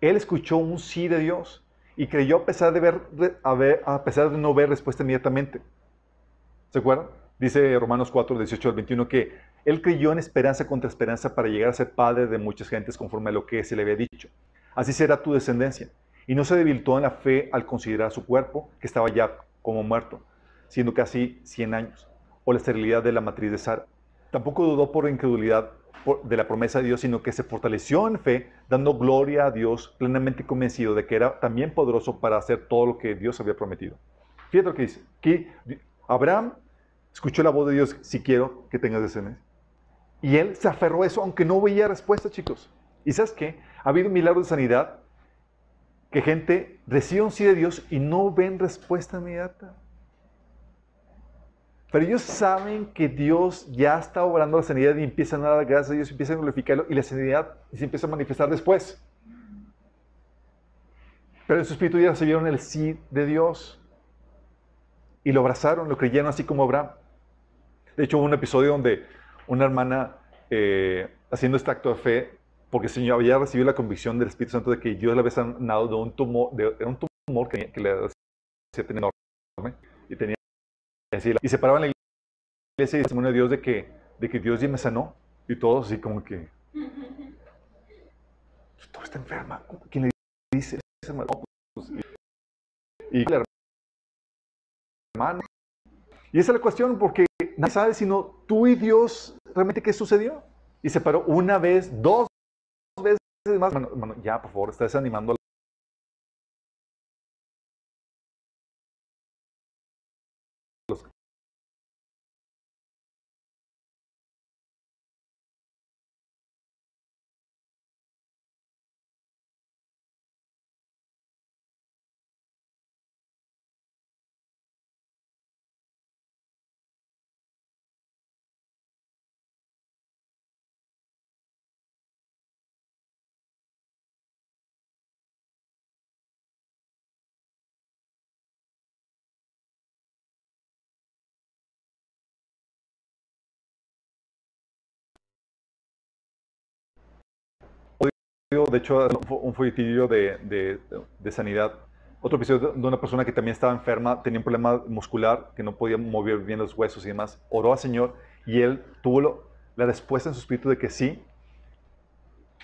Él escuchó un sí de Dios y creyó a pesar de, a pesar de no ver respuesta inmediatamente. ¿Se acuerdan? Dice Romanos 4, 18 al 21 que él creyó en esperanza contra esperanza para llegar a ser padre de muchas gentes conforme a lo que se le había dicho. Así será tu descendencia. Y no se debilitó en la fe al considerar su cuerpo, que estaba ya como muerto, siendo casi 100 años, o la esterilidad de la matriz de Sara. Tampoco dudó por incredulidad de la promesa de Dios, sino que se fortaleció en fe, dando gloria a Dios, plenamente convencido de que era también poderoso para hacer todo lo que Dios había prometido. Fíjate lo que dice. Que Abraham escuchó la voz de Dios, si quiero que tengas descendencia. Y él se aferró a eso, aunque no veía respuesta, chicos. ¿Y sabes qué? Ha habido milagros de sanidad que gente recibe un sí de Dios y no ven respuesta inmediata. Pero ellos saben que Dios ya está obrando la sanidad y empiezan a dar gracias a Dios, empiezan a glorificarlo y la sanidad se empieza a manifestar después. Pero en su espíritu ya recibieron el sí de Dios y lo abrazaron, lo creyeron así como Abraham. De hecho, hubo un episodio donde una hermana, eh, haciendo este acto de fe, porque el Señor había recibido la convicción del Espíritu Santo de que Dios le había sanado de un tumor, de, un tumor que, que le hacía tener enorme, y tenía y se paraba en la iglesia y testimonio de Dios de que, de que Dios ya me sanó, y todos así como que, todo está enferma, ¿quién le dice? Pues, y, la hermana, y esa es la cuestión, porque nadie sabe sino tú y Dios realmente qué sucedió. Y se paró una vez, dos veces más. Hermano, hermano, ya, por favor, estás animando de hecho, un folletillo de, de, de sanidad. Otro episodio de una persona que también estaba enferma, tenía un problema muscular, que no podía mover bien los huesos y demás. Oró al Señor y él tuvo lo- la respuesta en su espíritu de que sí.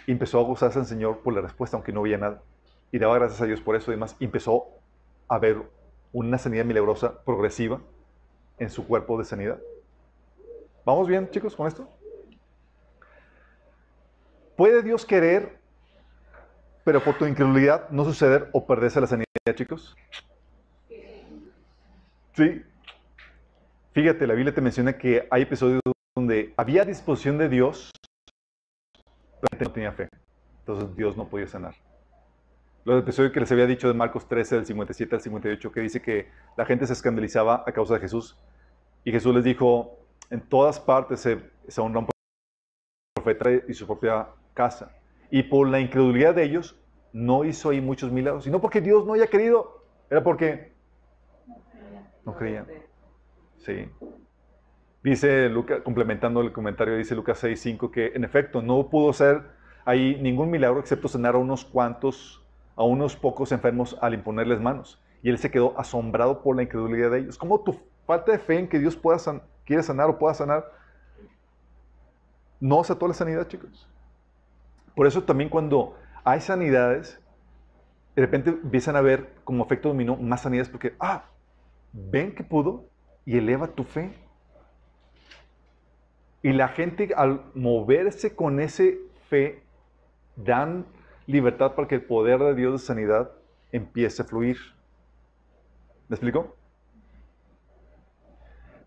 Y empezó a gozarse al Señor por la respuesta, aunque no veía nada. Y daba gracias a Dios por eso y demás. Y empezó a ver una sanidad milagrosa progresiva en su cuerpo de sanidad. ¿Vamos bien, chicos, con esto? ¿Puede Dios querer, pero por tu incredulidad no suceder o perderse la sanidad, chicos? Sí. Fíjate, la Biblia te menciona que hay episodios donde había disposición de Dios, pero no tenía fe. Entonces Dios no podía sanar. Los episodios que les había dicho de Marcos 13, del 57 al 58, que dice que la gente se escandalizaba a causa de Jesús. Y Jesús les dijo, en todas partes se, se honra un profeta y su propia casa. Y por la incredulidad de ellos, no hizo ahí muchos milagros. Y no porque Dios no haya querido, era porque no creían. Sí. Dice Lucas, complementando el comentario, dice Lucas 6:5 que en efecto no pudo ser ahí ningún milagro excepto sanar a unos cuantos, a unos pocos enfermos al imponerles manos. Y él se quedó asombrado por la incredulidad de ellos. ¿Cómo tu falta de fe en que Dios pueda san- quiere sanar o pueda sanar no toda la sanidad, chicos? Por eso también cuando hay sanidades, de repente empiezan a ver como efecto dominó más sanidades porque, ah, ven que pudo y eleva tu fe. Y la gente al moverse con ese fe, dan libertad para que el poder de Dios de sanidad empiece a fluir. ¿Me explico?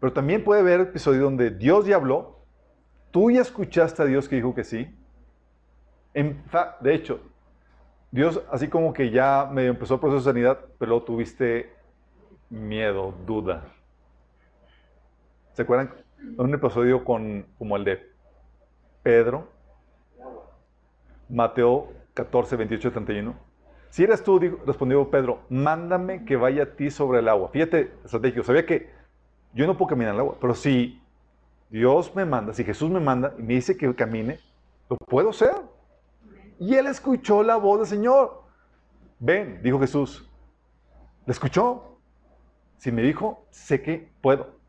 Pero también puede haber episodios donde Dios ya habló, tú ya escuchaste a Dios que dijo que sí. De hecho, Dios así como que ya medio empezó el proceso de sanidad, pero tuviste miedo, duda. ¿Se acuerdan? Un episodio con, como el de Pedro, Mateo 14, 28, 31. Si eres tú, respondió Pedro, mándame que vaya a ti sobre el agua. Fíjate, estratégico, sabía que yo no puedo caminar en el agua, pero si Dios me manda, si Jesús me manda y me dice que camine, lo puedo hacer. Y él escuchó la voz del Señor. Ven, dijo Jesús. ¿Le escuchó? Si me dijo, sé que puedo.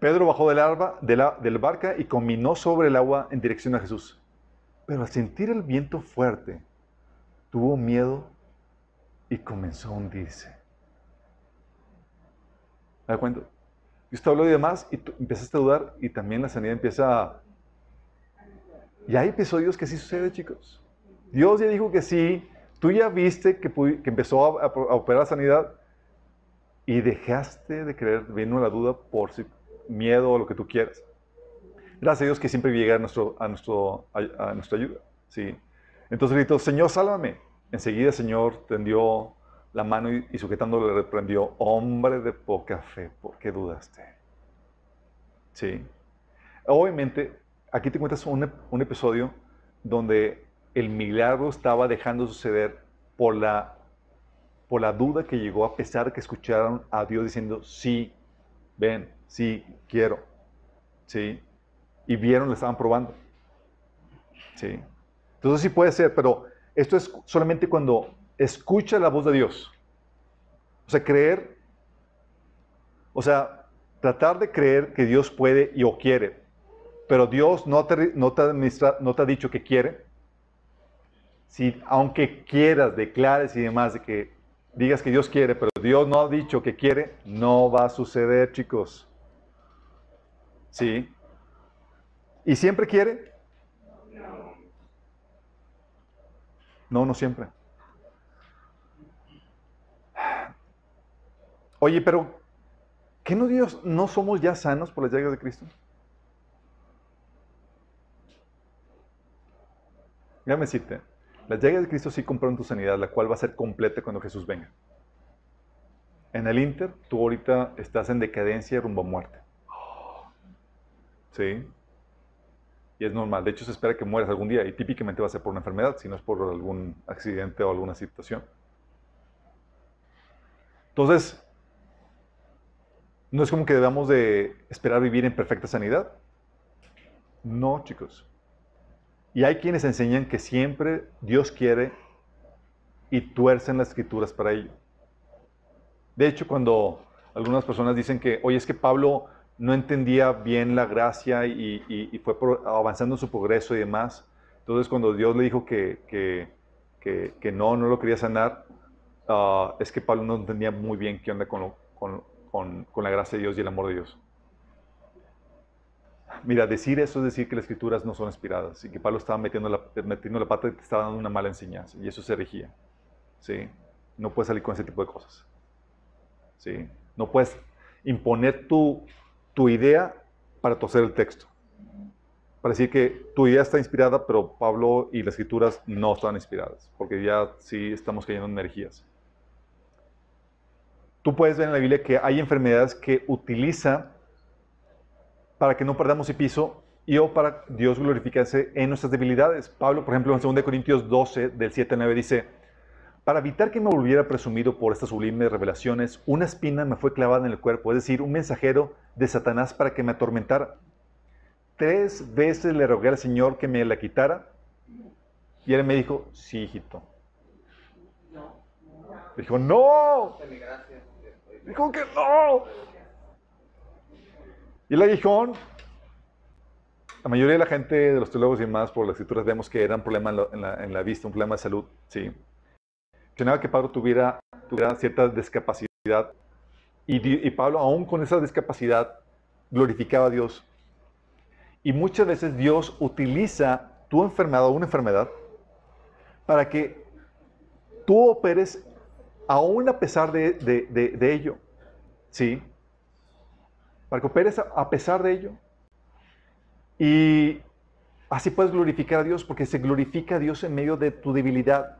Pedro bajó del, arba, del barca y caminó sobre el agua en dirección a Jesús. Pero al sentir el viento fuerte, tuvo miedo y comenzó a hundirse. ¿Me da cuenta? Dios te habló y demás y tú empezaste a dudar y también la sanidad empieza a... Y hay episodios que sí sucede, chicos. Dios ya dijo que sí, tú ya viste que, que empezó a, a operar sanidad y dejaste de creer, vino la duda por si miedo o lo que tú quieras. Gracias a Dios que siempre llega a, nuestro, a, nuestro, a, a nuestra ayuda. ¿sí? Entonces gritó, Señor, sálvame. Enseguida el Señor tendió la mano y, y sujetándolo le reprendió, hombre de poca fe, ¿por qué dudaste? Sí. Obviamente, aquí te cuentas un, ep- un episodio donde el milagro estaba dejando de suceder por la, por la duda que llegó a pesar de que escucharon a Dios diciendo, sí, ven, sí, quiero. Sí. Y vieron, le estaban probando. Sí. Entonces sí puede ser, pero esto es solamente cuando escucha la voz de Dios. O sea, creer, o sea, tratar de creer que Dios puede y o quiere, pero Dios no te, ha dicho que quiere. Si, aunque quieras, declares y demás de que digas que Dios quiere, pero Dios no ha dicho que quiere, no va a suceder, chicos. ¿Sí? ¿Y siempre quiere? No, no siempre. Oye, pero ¿qué no Dios no somos ya sanos por las llagas de Cristo? Déjame decirte, las llagas de Cristo sí compraron tu sanidad, la cual va a ser completa cuando Jesús venga. En el Inter, tú ahorita estás en decadencia rumbo a muerte. Sí. Y es normal. De hecho, se espera que mueras algún día y típicamente va a ser por una enfermedad, si no es por algún accidente o alguna situación. Entonces, no es como que debamos de esperar vivir en perfecta sanidad. No, chicos. Y hay quienes enseñan que siempre Dios quiere y tuercen las escrituras para ello. De hecho, cuando algunas personas dicen que, oye, es que Pablo no entendía bien la gracia y, fue avanzando en su progreso y demás, entonces cuando Dios le dijo que, que, que- que no, no lo quería sanar, ah, es que Pablo no entendía muy bien qué onda con, lo- con, con- con la gracia de Dios y el amor de Dios. Mira, decir eso es decir que las escrituras no son inspiradas y que Pablo estaba metiendo la, metiendo la pata y te estaba dando una mala enseñanza y eso es herejía. ¿sí? No puedes salir con ese tipo de cosas. ¿sí? No puedes imponer tu, tu idea para torcer el texto. Para decir que tu idea está inspirada, pero Pablo y las escrituras no están inspiradas, porque ya sí estamos cayendo en energías. Tú puedes ver en la Biblia que hay enfermedades que utiliza para que no perdamos el piso y o para Dios glorificarse en nuestras debilidades. Pablo, por ejemplo, en 2 Corintios 12, del 7 al 9, dice, para evitar que me volviera presumido por estas sublimes revelaciones, una espina me fue clavada en el cuerpo, es decir, un mensajero de Satanás para que me atormentara. Tres veces le rogué al Señor que me la quitara y él me dijo, sí, hijito. Dijo, no. Dijo que no. Y el aguijón, la mayoría de la gente, de los teólogos y demás, por las escrituras, vemos que era un problema en la, vista, un problema de salud. Sí. Mencionaba que Pablo tuviera, cierta discapacidad y, Pablo, aún con esa discapacidad, glorificaba a Dios. Y muchas veces Dios utiliza tu enfermedad o una enfermedad para que tú operes aún a pesar de ello. ¿Sí? Para que operes a, pesar de ello. Y así puedes glorificar a Dios porque se glorifica a Dios en medio de tu debilidad.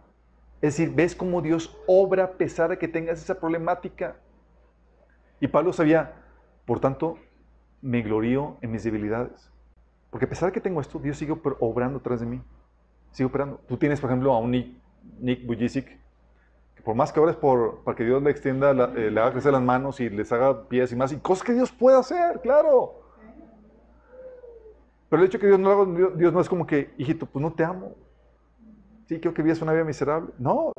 Es decir, ves cómo Dios obra a pesar de que tengas esa problemática. Y Pablo sabía, por tanto, me glorío en mis debilidades. Porque a pesar de que tengo esto, Dios sigue obrando atrás de mí. Sigue operando. Tú tienes, por ejemplo, a un Nick, Nick Bujicic, por más que ores por, para que Dios le extienda, la- eh, le haga crecer las manos y les haga pies y más, y cosas que Dios puede hacer, claro. Pero el hecho de que Dios no lo haga, Dios, no es como que, hijito, pues no te amo. Sí, creo que vives una vida miserable. No,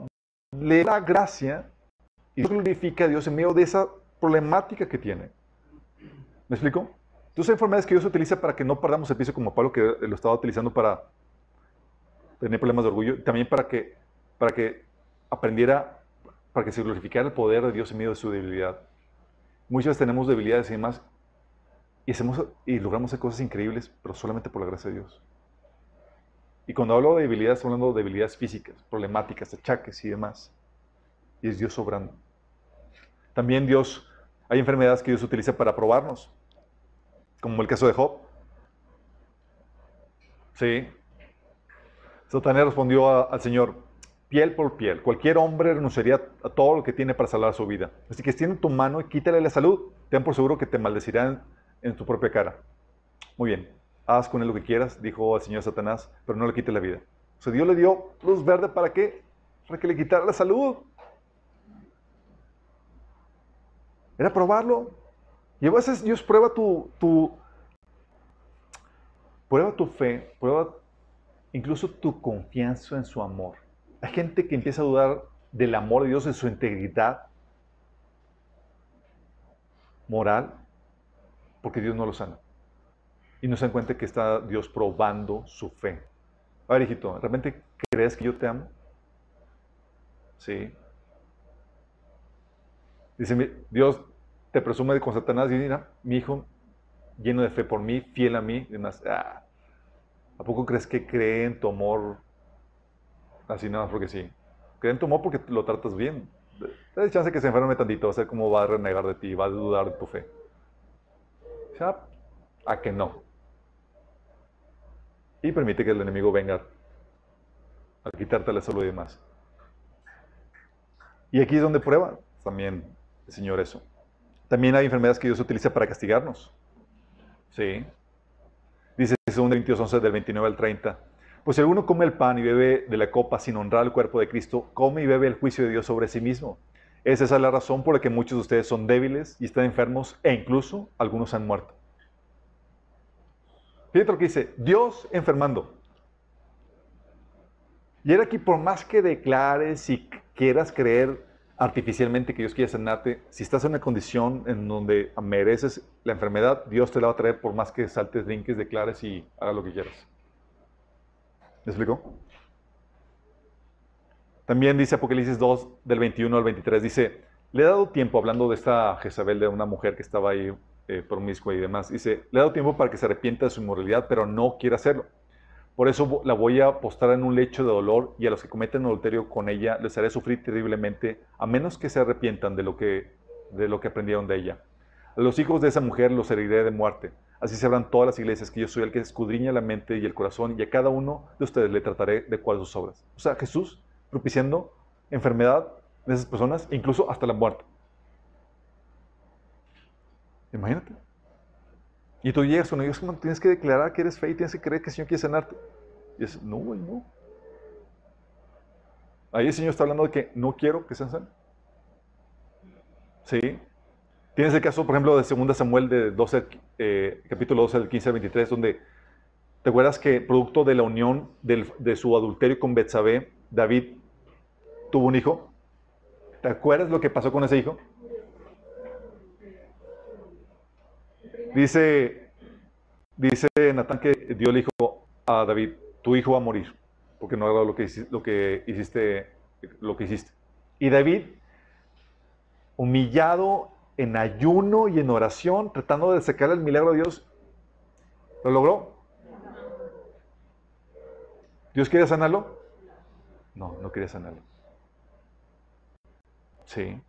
le da gracia y Dios glorifica a Dios en medio de esa problemática que tiene. ¿Me explico? Entonces hay enfermedades que Dios utiliza para que no perdamos el piso como Pablo que lo estaba utilizando para tener problemas de orgullo, también para que, para que aprendiera, para que se glorificara el poder de Dios en medio de su debilidad. Muchas veces tenemos debilidades y demás y, hacemos, y logramos hacer cosas increíbles, pero solamente por la gracia de Dios. Y cuando hablo de debilidades, estoy hablando de debilidades físicas, problemáticas, achaques y demás. Y es Dios sobrando. También Dios, hay enfermedades que Dios utiliza para probarnos, como el caso de Job. Sí. Satanás respondió al Señor, piel por piel. Cualquier hombre renunciaría a todo lo que tiene para salvar su vida. Así que extiende tu mano y quítale la salud. Ten por seguro que te maldecirán en tu propia cara. Muy bien, haz con él lo que quieras, dijo al Señor Satanás, pero no le quites la vida. O sea, Dios le dio luz verde para qué? Para que le quitara la salud. Era probarlo. Y a veces Dios prueba tu, tu, prueba tu fe, prueba incluso tu confianza en su amor. Hay gente que empieza a dudar del amor de Dios, de su integridad moral, porque Dios no lo sana. Y no se dan cuenta que está Dios probando su fe. A ver, hijito, ¿realmente crees que yo te amo? Sí. Dice, "Mi- Dios te presume con Satanás y mira, mi hijo lleno de fe por mí, fiel a mí, y demás. Ah, ¿A poco crees que cree en tu amor así nada más porque sí? Cree en tu amor porque lo tratas bien. Dale chance que se enferme tantito, va a ser cómo va a renegar de ti, va a dudar de tu fe. O sea, a que no. Y permite que el enemigo venga a quitarte la salud y demás. Y aquí es donde prueba también el Señor eso. También hay enfermedades que Dios utiliza para castigarnos. Sí. Dice 2 Corintios 11 del 29 al 30. Pues si alguno come el pan y bebe de la copa sin honrar el cuerpo de Cristo, come y bebe el juicio de Dios sobre sí mismo. Esa es la razón por la que muchos de ustedes son débiles y están enfermos e incluso algunos han muerto. Fíjate lo que dice, Dios enfermando. Y era que por más que declares y quieras creer artificialmente que Dios quiere sanarte, si estás en una condición en donde mereces la enfermedad, Dios te la va a traer por más que saltes, brinques, declares y hagas lo que quieras. ¿Me explico? También dice Apocalipsis 2, del 21 al 23, dice, le he dado tiempo, hablando de esta Jezabel, de una mujer que estaba ahí eh, promiscua y demás, dice, le he dado tiempo para que se arrepienta de su inmoralidad, pero no quiere hacerlo. Por eso la voy a postrar en un lecho de dolor y a los que cometen adulterio con ella les haré sufrir terriblemente, a menos que se arrepientan de lo que, de lo que aprendieron de ella. A los hijos de esa mujer los heriré de muerte. Así sabrán todas las iglesias que yo soy el que escudriña la mente y el corazón, y a cada uno de ustedes le trataré de cuál sus obras. O sea, Jesús propiciando enfermedad de esas personas, incluso hasta la muerte. Imagínate. Y tú llegas con ellos, tienes que declarar que eres fe y tienes que creer que el Señor quiere sanarte. Y dices, no, güey, no. Ahí el Señor está hablando de que no quiero que sean sanos. ¿Sí? Tienes el caso, por ejemplo, de 2 Samuel de 12, eh, capítulo 12, del 15 al 23, donde te acuerdas que producto de la unión de su adulterio con Betsabé, David tuvo un hijo. ¿Te acuerdas lo que pasó con ese hijo? Dice, dice Natán que Dios le dijo a David, tu hijo va a morir, porque no haga lo que, lo que hiciste, lo que hiciste. Y David, humillado en ayuno y en oración, tratando de sacar el milagro de Dios, ¿lo logró? ¿Dios quiere sanarlo? No, no quería sanarlo. Sí.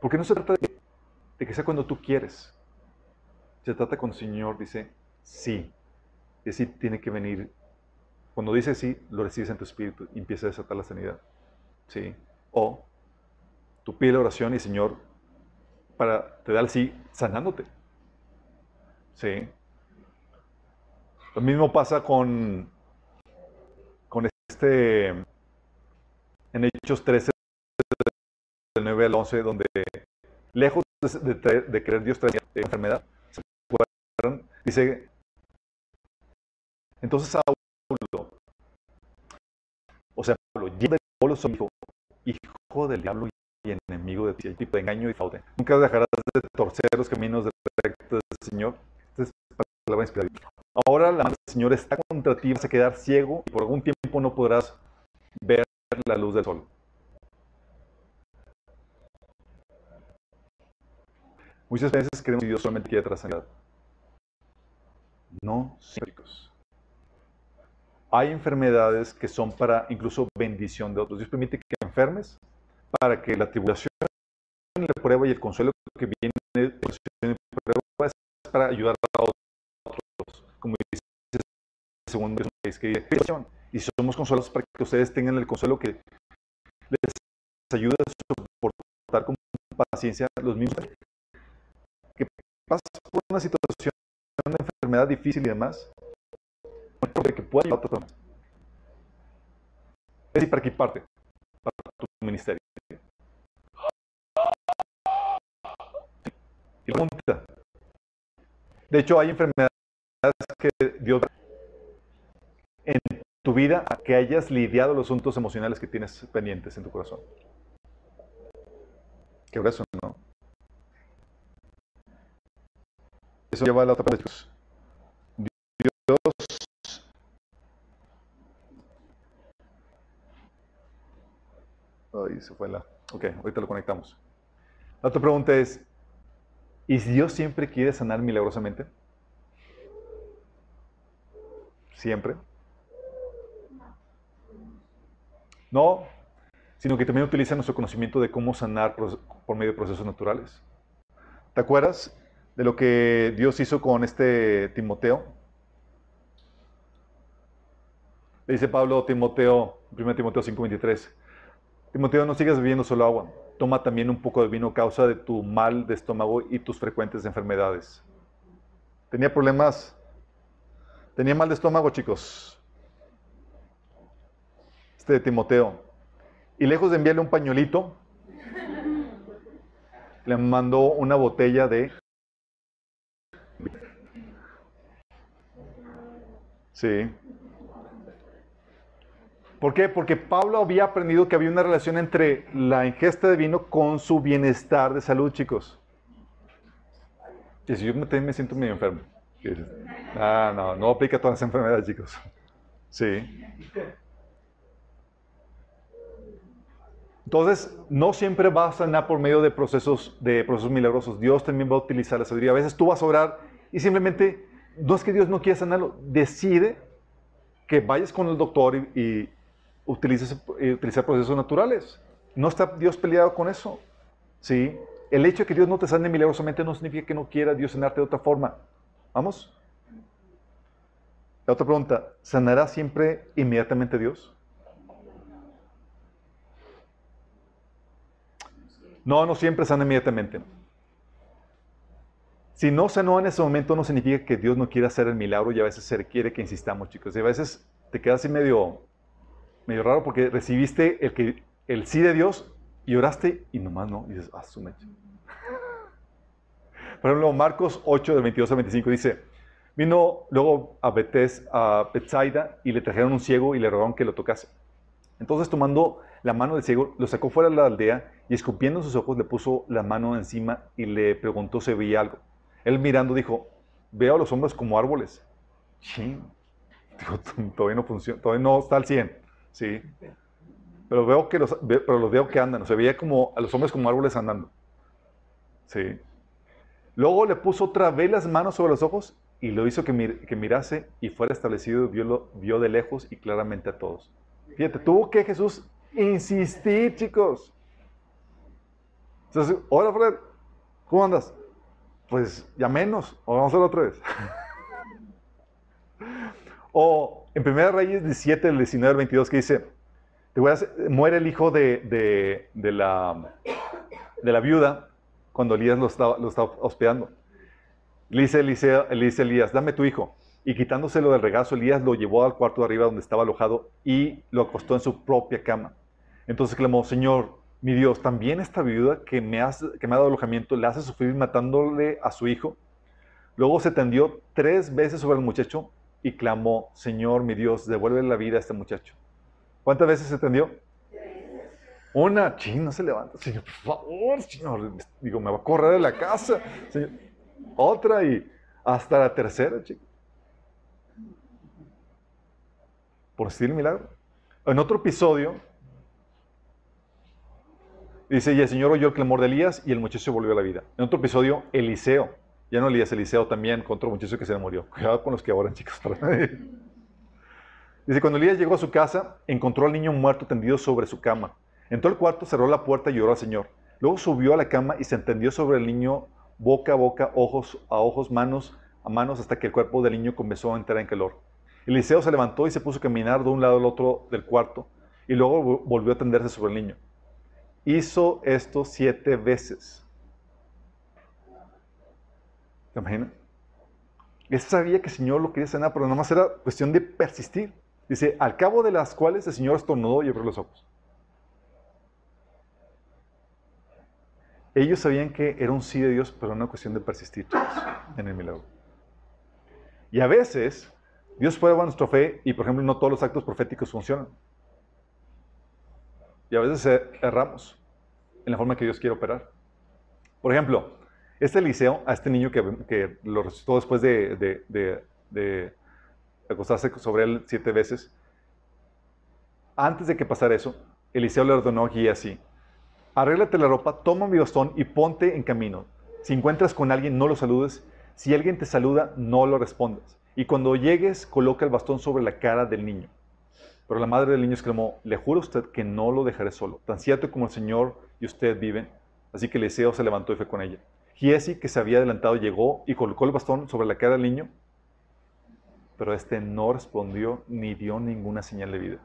Porque no se trata de, que sea cuando tú quieres. Se trata con el Señor dice sí. Y así tiene que venir. Cuando dice sí, lo recibes en tu espíritu y empieza a desatar la sanidad. Sí. O tú pides la oración y Señor para te da sí sanándote. Sí. Lo mismo pasa con, con este en Hechos 13, del 9 al 11, donde lejos de, de, de querer Dios traer enfermedad, Dice, entonces Saulo, o sea, Pablo, lleno de Pablo su hijo, hijo del diablo y enemigo de ti, el tipo de engaño y fraude. Nunca dejarás de torcer los caminos rectos del Señor. Esta es palabra inspirada. Ahora la mano del Señor está contra ti, vas a quedar ciego y por algún tiempo no podrás ver la luz del sol. Muchas veces creemos que Dios solamente quiere sanidad no psíquicos. Hay enfermedades que son para incluso bendición de otros. Dios permite que enfermes para que la tribulación, la prueba y el consuelo que viene de la prueba es para ayudar a otros. Como dice segundo es que y somos consolados para que ustedes tengan el consuelo que les ayude a soportar con paciencia los mismos que pasan por una situación una enfermedad difícil y demás, de que pueda ayudar a personas. Es decir, para equiparte, tu ministerio. Y pregunta. De hecho, hay enfermedades que Dios en tu vida a que hayas lidiado los asuntos emocionales que tienes pendientes en tu corazón. Qué eso, ¿no? Eso lleva a la otra parte. Se fue la. Ok, ahorita lo conectamos. La otra pregunta es: ¿y si Dios siempre quiere sanar milagrosamente? ¿Siempre? No, sino que también utiliza nuestro conocimiento de cómo sanar por medio de procesos naturales. ¿Te acuerdas de lo que Dios hizo con este Timoteo. Le dice Pablo Timoteo, 1 Timoteo 5:23, Timoteo, no sigas bebiendo solo agua, toma también un poco de vino causa de tu mal de estómago y tus frecuentes enfermedades. Tenía problemas, tenía mal de estómago, chicos. Este de Timoteo. Y lejos de enviarle un pañuelito, le mandó una botella de Sí. ¿Por qué? Porque Pablo había aprendido que había una relación entre la ingesta de vino con su bienestar de salud, chicos. Y si yo me, me siento medio enfermo. Ah, no, no aplica a todas las enfermedades, chicos. Sí. Entonces, no siempre va a sanar por medio de procesos, de procesos milagrosos. Dios también va a utilizar la sabiduría. A veces tú vas a orar y simplemente, no es que Dios no quiera sanarlo, decide que vayas con el doctor y, y utilices, y utilizar procesos naturales. No está Dios peleado con eso. ¿Sí? El hecho de que Dios no te sane milagrosamente no significa que no quiera Dios sanarte de otra forma. ¿Vamos? La otra pregunta, ¿sanará siempre inmediatamente Dios? No, no siempre sana inmediatamente. Si no sanó en ese momento, no significa que Dios no quiera hacer el milagro y a veces se requiere que insistamos, chicos. Y a veces te quedas así medio, medio raro porque recibiste el, que, el sí de Dios y oraste y nomás no. Y dices, ah, su mecha. Por ejemplo, Marcos 8, del 22 al 25 dice, vino luego a, Betes, a Bethsaida y le trajeron un ciego y le rogaron que lo tocase. Entonces tomando la mano del ciego, lo sacó fuera de la aldea y escupiendo en sus ojos le puso la mano encima y le preguntó si veía algo. Él mirando dijo, veo a los hombres como árboles. Sí, (laughs) todavía no funciona, todavía no está al 100, sí. Pero veo que los, pero los veo que andan, o sea, veía como a los hombres como árboles andando. Sí. Luego le puso otra vez las manos sobre los ojos y lo hizo que, mirase y fuera establecido, vio, vio de lejos y claramente a todos. Fíjate, tuvo que Jesús insistir, chicos. Entonces, hola Fred, ¿cómo andas? Pues ya menos, o vamos a hacerlo otra vez. (laughs) o en 1 Reyes 17, el 19 al 22, que dice, muere el hijo de, de, la, de la viuda cuando Elías lo estaba, lo hospedando. Le dice, Eliseo, le Elías, dame tu hijo. Y quitándoselo del regazo, Elías lo llevó al cuarto de arriba donde estaba alojado y lo acostó en su propia cama. Entonces clamó, Señor, mi Dios, también esta viuda que me, que me ha dado alojamiento le hace sufrir matándole a su hijo. Luego se tendió tres veces sobre el muchacho y clamó, Señor, mi Dios, devuelve la vida a este muchacho. ¿Cuántas veces se tendió? Una, ching, no se levanta. Señor, por favor, señor. Digo, me va a correr de la casa. Otra y hasta la tercera, chico. Por decir el milagro. En otro episodio, dice, y el Señor oyó el clamor de Elías y el muchacho volvió a la vida. En otro episodio, Eliseo. Ya no Elías, Eliseo también, con otro muchacho que se le murió. (laughs) Cuidado con los que ahora, chicos. Dice, cuando Elías llegó a su casa, encontró al niño muerto tendido sobre su cama. Entró al cuarto, cerró la puerta y lloró al Señor. Luego subió a la cama y se entendió sobre el niño boca a boca, ojos a ojos, manos a manos, hasta que el cuerpo del niño comenzó a entrar en calor. Eliseo se levantó y se puso a caminar de un lado al otro del cuarto y luego volvió a tenderse sobre el niño. Hizo esto siete veces. ¿Te? Él sabía que el Señor lo quería sanar, pero nada más era cuestión de persistir. Dice, al cabo de las cuales el Señor estornudó y abrió los ojos. Ellos sabían que era un sí de Dios, pero una cuestión de persistir en el milagro. Y a veces, Dios prueba nuestra fe y, por ejemplo, no todos los actos proféticos funcionan. Y a veces erramos en la forma que Dios quiere operar. Por ejemplo, este Eliseo, a este niño que, lo resucitó después de, acostarse sobre él siete veces, antes de que pasara eso, Eliseo le ordenó aquí así, arréglate la ropa, toma mi bastón y ponte en camino. Si encuentras con alguien, no lo saludes. Si alguien te saluda, no lo respondas. Y cuando llegues, coloca el bastón sobre la cara del niño. Pero la madre del niño exclamó, le juro a usted que no lo dejaré solo, tan cierto como el Señor y usted viven. Así que Eliseo se levantó y fue con ella. Giesi, que se había adelantado, llegó y colocó el bastón sobre la cara del niño, pero este no respondió ni dio ninguna señal de vida.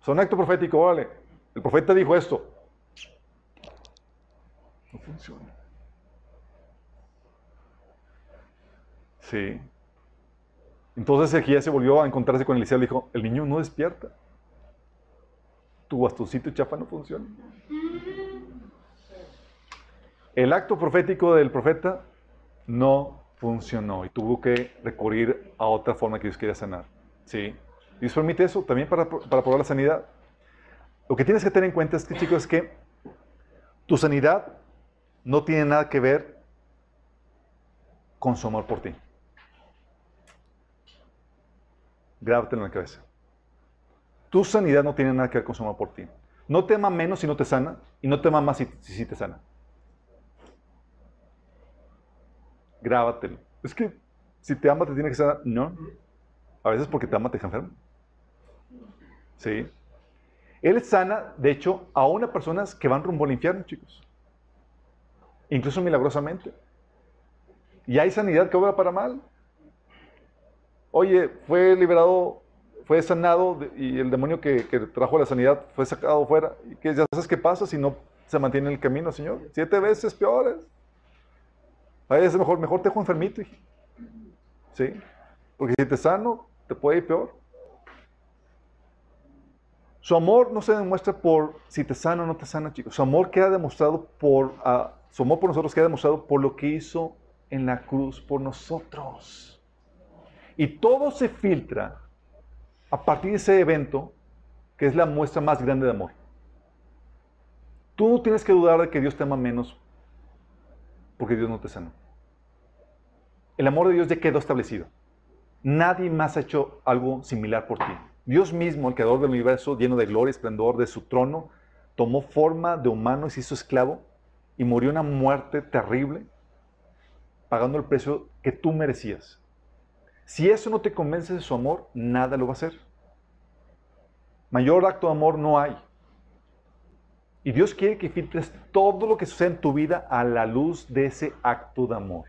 Son acto profético, vale. El profeta dijo esto, no funciona. Sí. Entonces Ezequiel se volvió a encontrarse con Eliseo y le dijo, el niño no despierta. Tu bastoncito chafa no funciona. El acto profético del profeta no funcionó y tuvo que recurrir a otra forma que Dios quería sanar. ¿Sí? Dios permite eso también para, para probar la sanidad. Lo que tienes que tener en cuenta es que, chicos, es que tu sanidad no tiene nada que ver con su amor por ti. Grábatelo en la cabeza. Tu sanidad no tiene nada que ver con su amor por ti. No te ama menos si no te sana y no te ama más si si, te sana. Grábatelo. Es que si te ama te tiene que sanar. No. A veces porque te ama te deja enfermo. ¿Sí? Él sana, de hecho, a una personas que van rumbo al infierno, chicos. Incluso milagrosamente. Y hay sanidad que obra para mal. Oye, fue liberado, fue sanado y el demonio que, trajo la sanidad fue sacado fuera. ¿Y que ya sabes qué pasa si no se mantiene en el camino, Señor? Siete veces peores. A veces mejor, mejor te dejo enfermito. ¿Sí? Porque si te sano, te puede ir peor. Su amor no se demuestra por si te sana o no te sana, chicos. Su amor queda demostrado por, uh, su amor por nosotros queda demostrado por lo que hizo en la cruz por nosotros. Y todo se filtra a partir de ese evento que es la muestra más grande de amor. Tú no tienes que dudar de que Dios te ama menos porque Dios no te sana. El amor de Dios ya quedó establecido. Nadie más ha hecho algo similar por ti. Dios mismo, el creador del universo, lleno de gloria y esplendor de su trono, tomó forma de humano y se hizo esclavo y murió una muerte terrible, pagando el precio que tú merecías. Si eso no te convence de su amor, nada lo va a hacer. Mayor acto de amor no hay. Y Dios quiere que filtres todo lo que sucede en tu vida a la luz de ese acto de amor.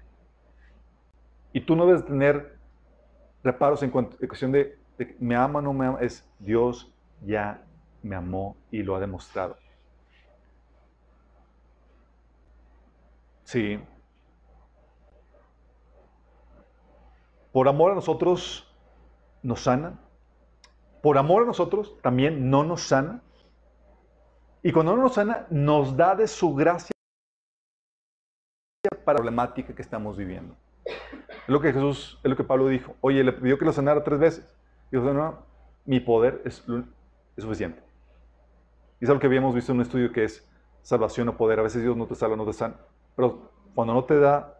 Y tú no debes tener reparos en, cuestión de me ama o no me ama, es Dios ya me amó y lo ha demostrado. Sí. Por amor a nosotros nos sana. Por amor a nosotros también no nos sana. Y cuando no nos sana, nos da de su gracia para la problemática que estamos viviendo. Es lo que Jesús, es lo que Pablo dijo. Oye, le pidió que lo sanara tres veces. Dijo, no, mi poder es, suficiente. Y es algo que habíamos visto en un estudio que es salvación o poder. A veces Dios no te salva, no te sana. Pero cuando no te da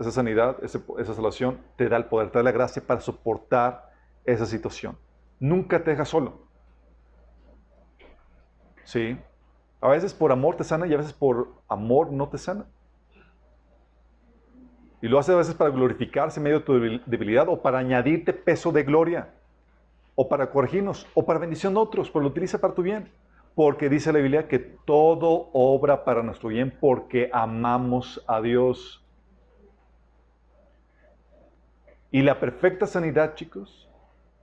esa sanidad, esa salvación, te da el poder, te da la gracia para soportar esa situación. Nunca te deja solo. ¿Sí? A veces por amor te sana y a veces por amor no te sana. Y lo hace a veces para glorificarse en medio de tu debilidad o para añadirte peso de gloria, o para corregirnos, o para bendición de otros, pero lo utiliza para tu bien. Porque dice la Biblia que todo obra para nuestro bien porque amamos a Dios. Y la perfecta sanidad, chicos,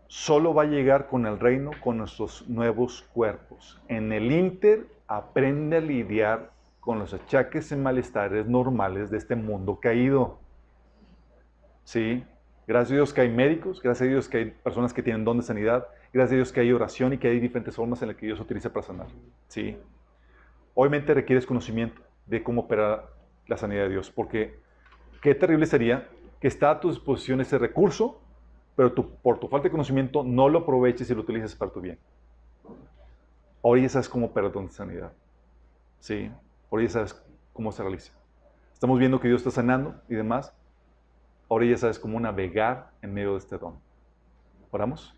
solo va a llegar con el reino, con nuestros nuevos cuerpos. En el Inter, aprende a lidiar con los achaques y malestares normales de este mundo caído. ¿Sí? Gracias a Dios que hay médicos, gracias a Dios que hay personas que tienen don de sanidad, gracias a Dios que hay oración y que hay diferentes formas en las que Dios utiliza para sanar. ¿Sí? Obviamente requieres conocimiento de cómo operar la sanidad de Dios, porque qué terrible sería que está a tu disposición ese recurso, pero por tu falta de conocimiento no lo aproveches y lo utilices para tu bien. Ahora ya sabes cómo operar de sanidad. ¿Sí? Ahora ya sabes cómo se realiza. Estamos viendo que Dios está sanando y demás, Ahora ya sabes cómo navegar en medio de este don. ¿Oramos?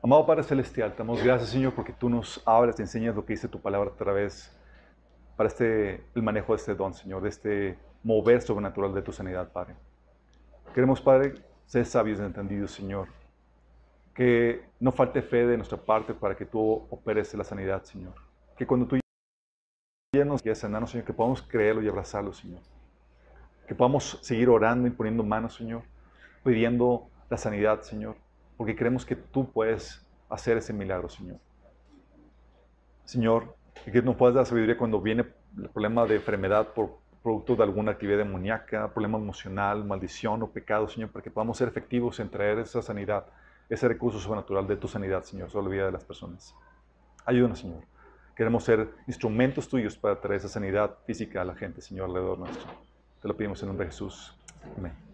Amado Padre Celestial, te damos gracias, Señor, porque tú nos hablas y enseñas lo que dice tu palabra a través para este, el manejo de este don, Señor, de este mover sobrenatural de tu sanidad, Padre. Queremos, Padre, ser sabios y entendidos, Señor. Que no falte fe de nuestra parte para que tú operes la sanidad, Señor. Que cuando tú ya nos quieras sanarnos, Señor, que podamos creerlo y abrazarlo, Señor. Que podamos seguir orando y poniendo manos, Señor, pidiendo la sanidad, Señor, porque creemos que tú puedes hacer ese milagro, Señor. Señor, que nos puedas dar sabiduría cuando viene el problema de enfermedad por producto de alguna actividad demoníaca, problema emocional, maldición o pecado, Señor, para que podamos ser efectivos en traer esa sanidad, ese recurso sobrenatural de tu sanidad, Señor, sobre la vida de las personas. Ayúdanos, Señor. Queremos ser instrumentos tuyos para traer esa sanidad física a la gente, Señor, alrededor nuestro. Te lo pedimos en nombre de Jesús. Amén.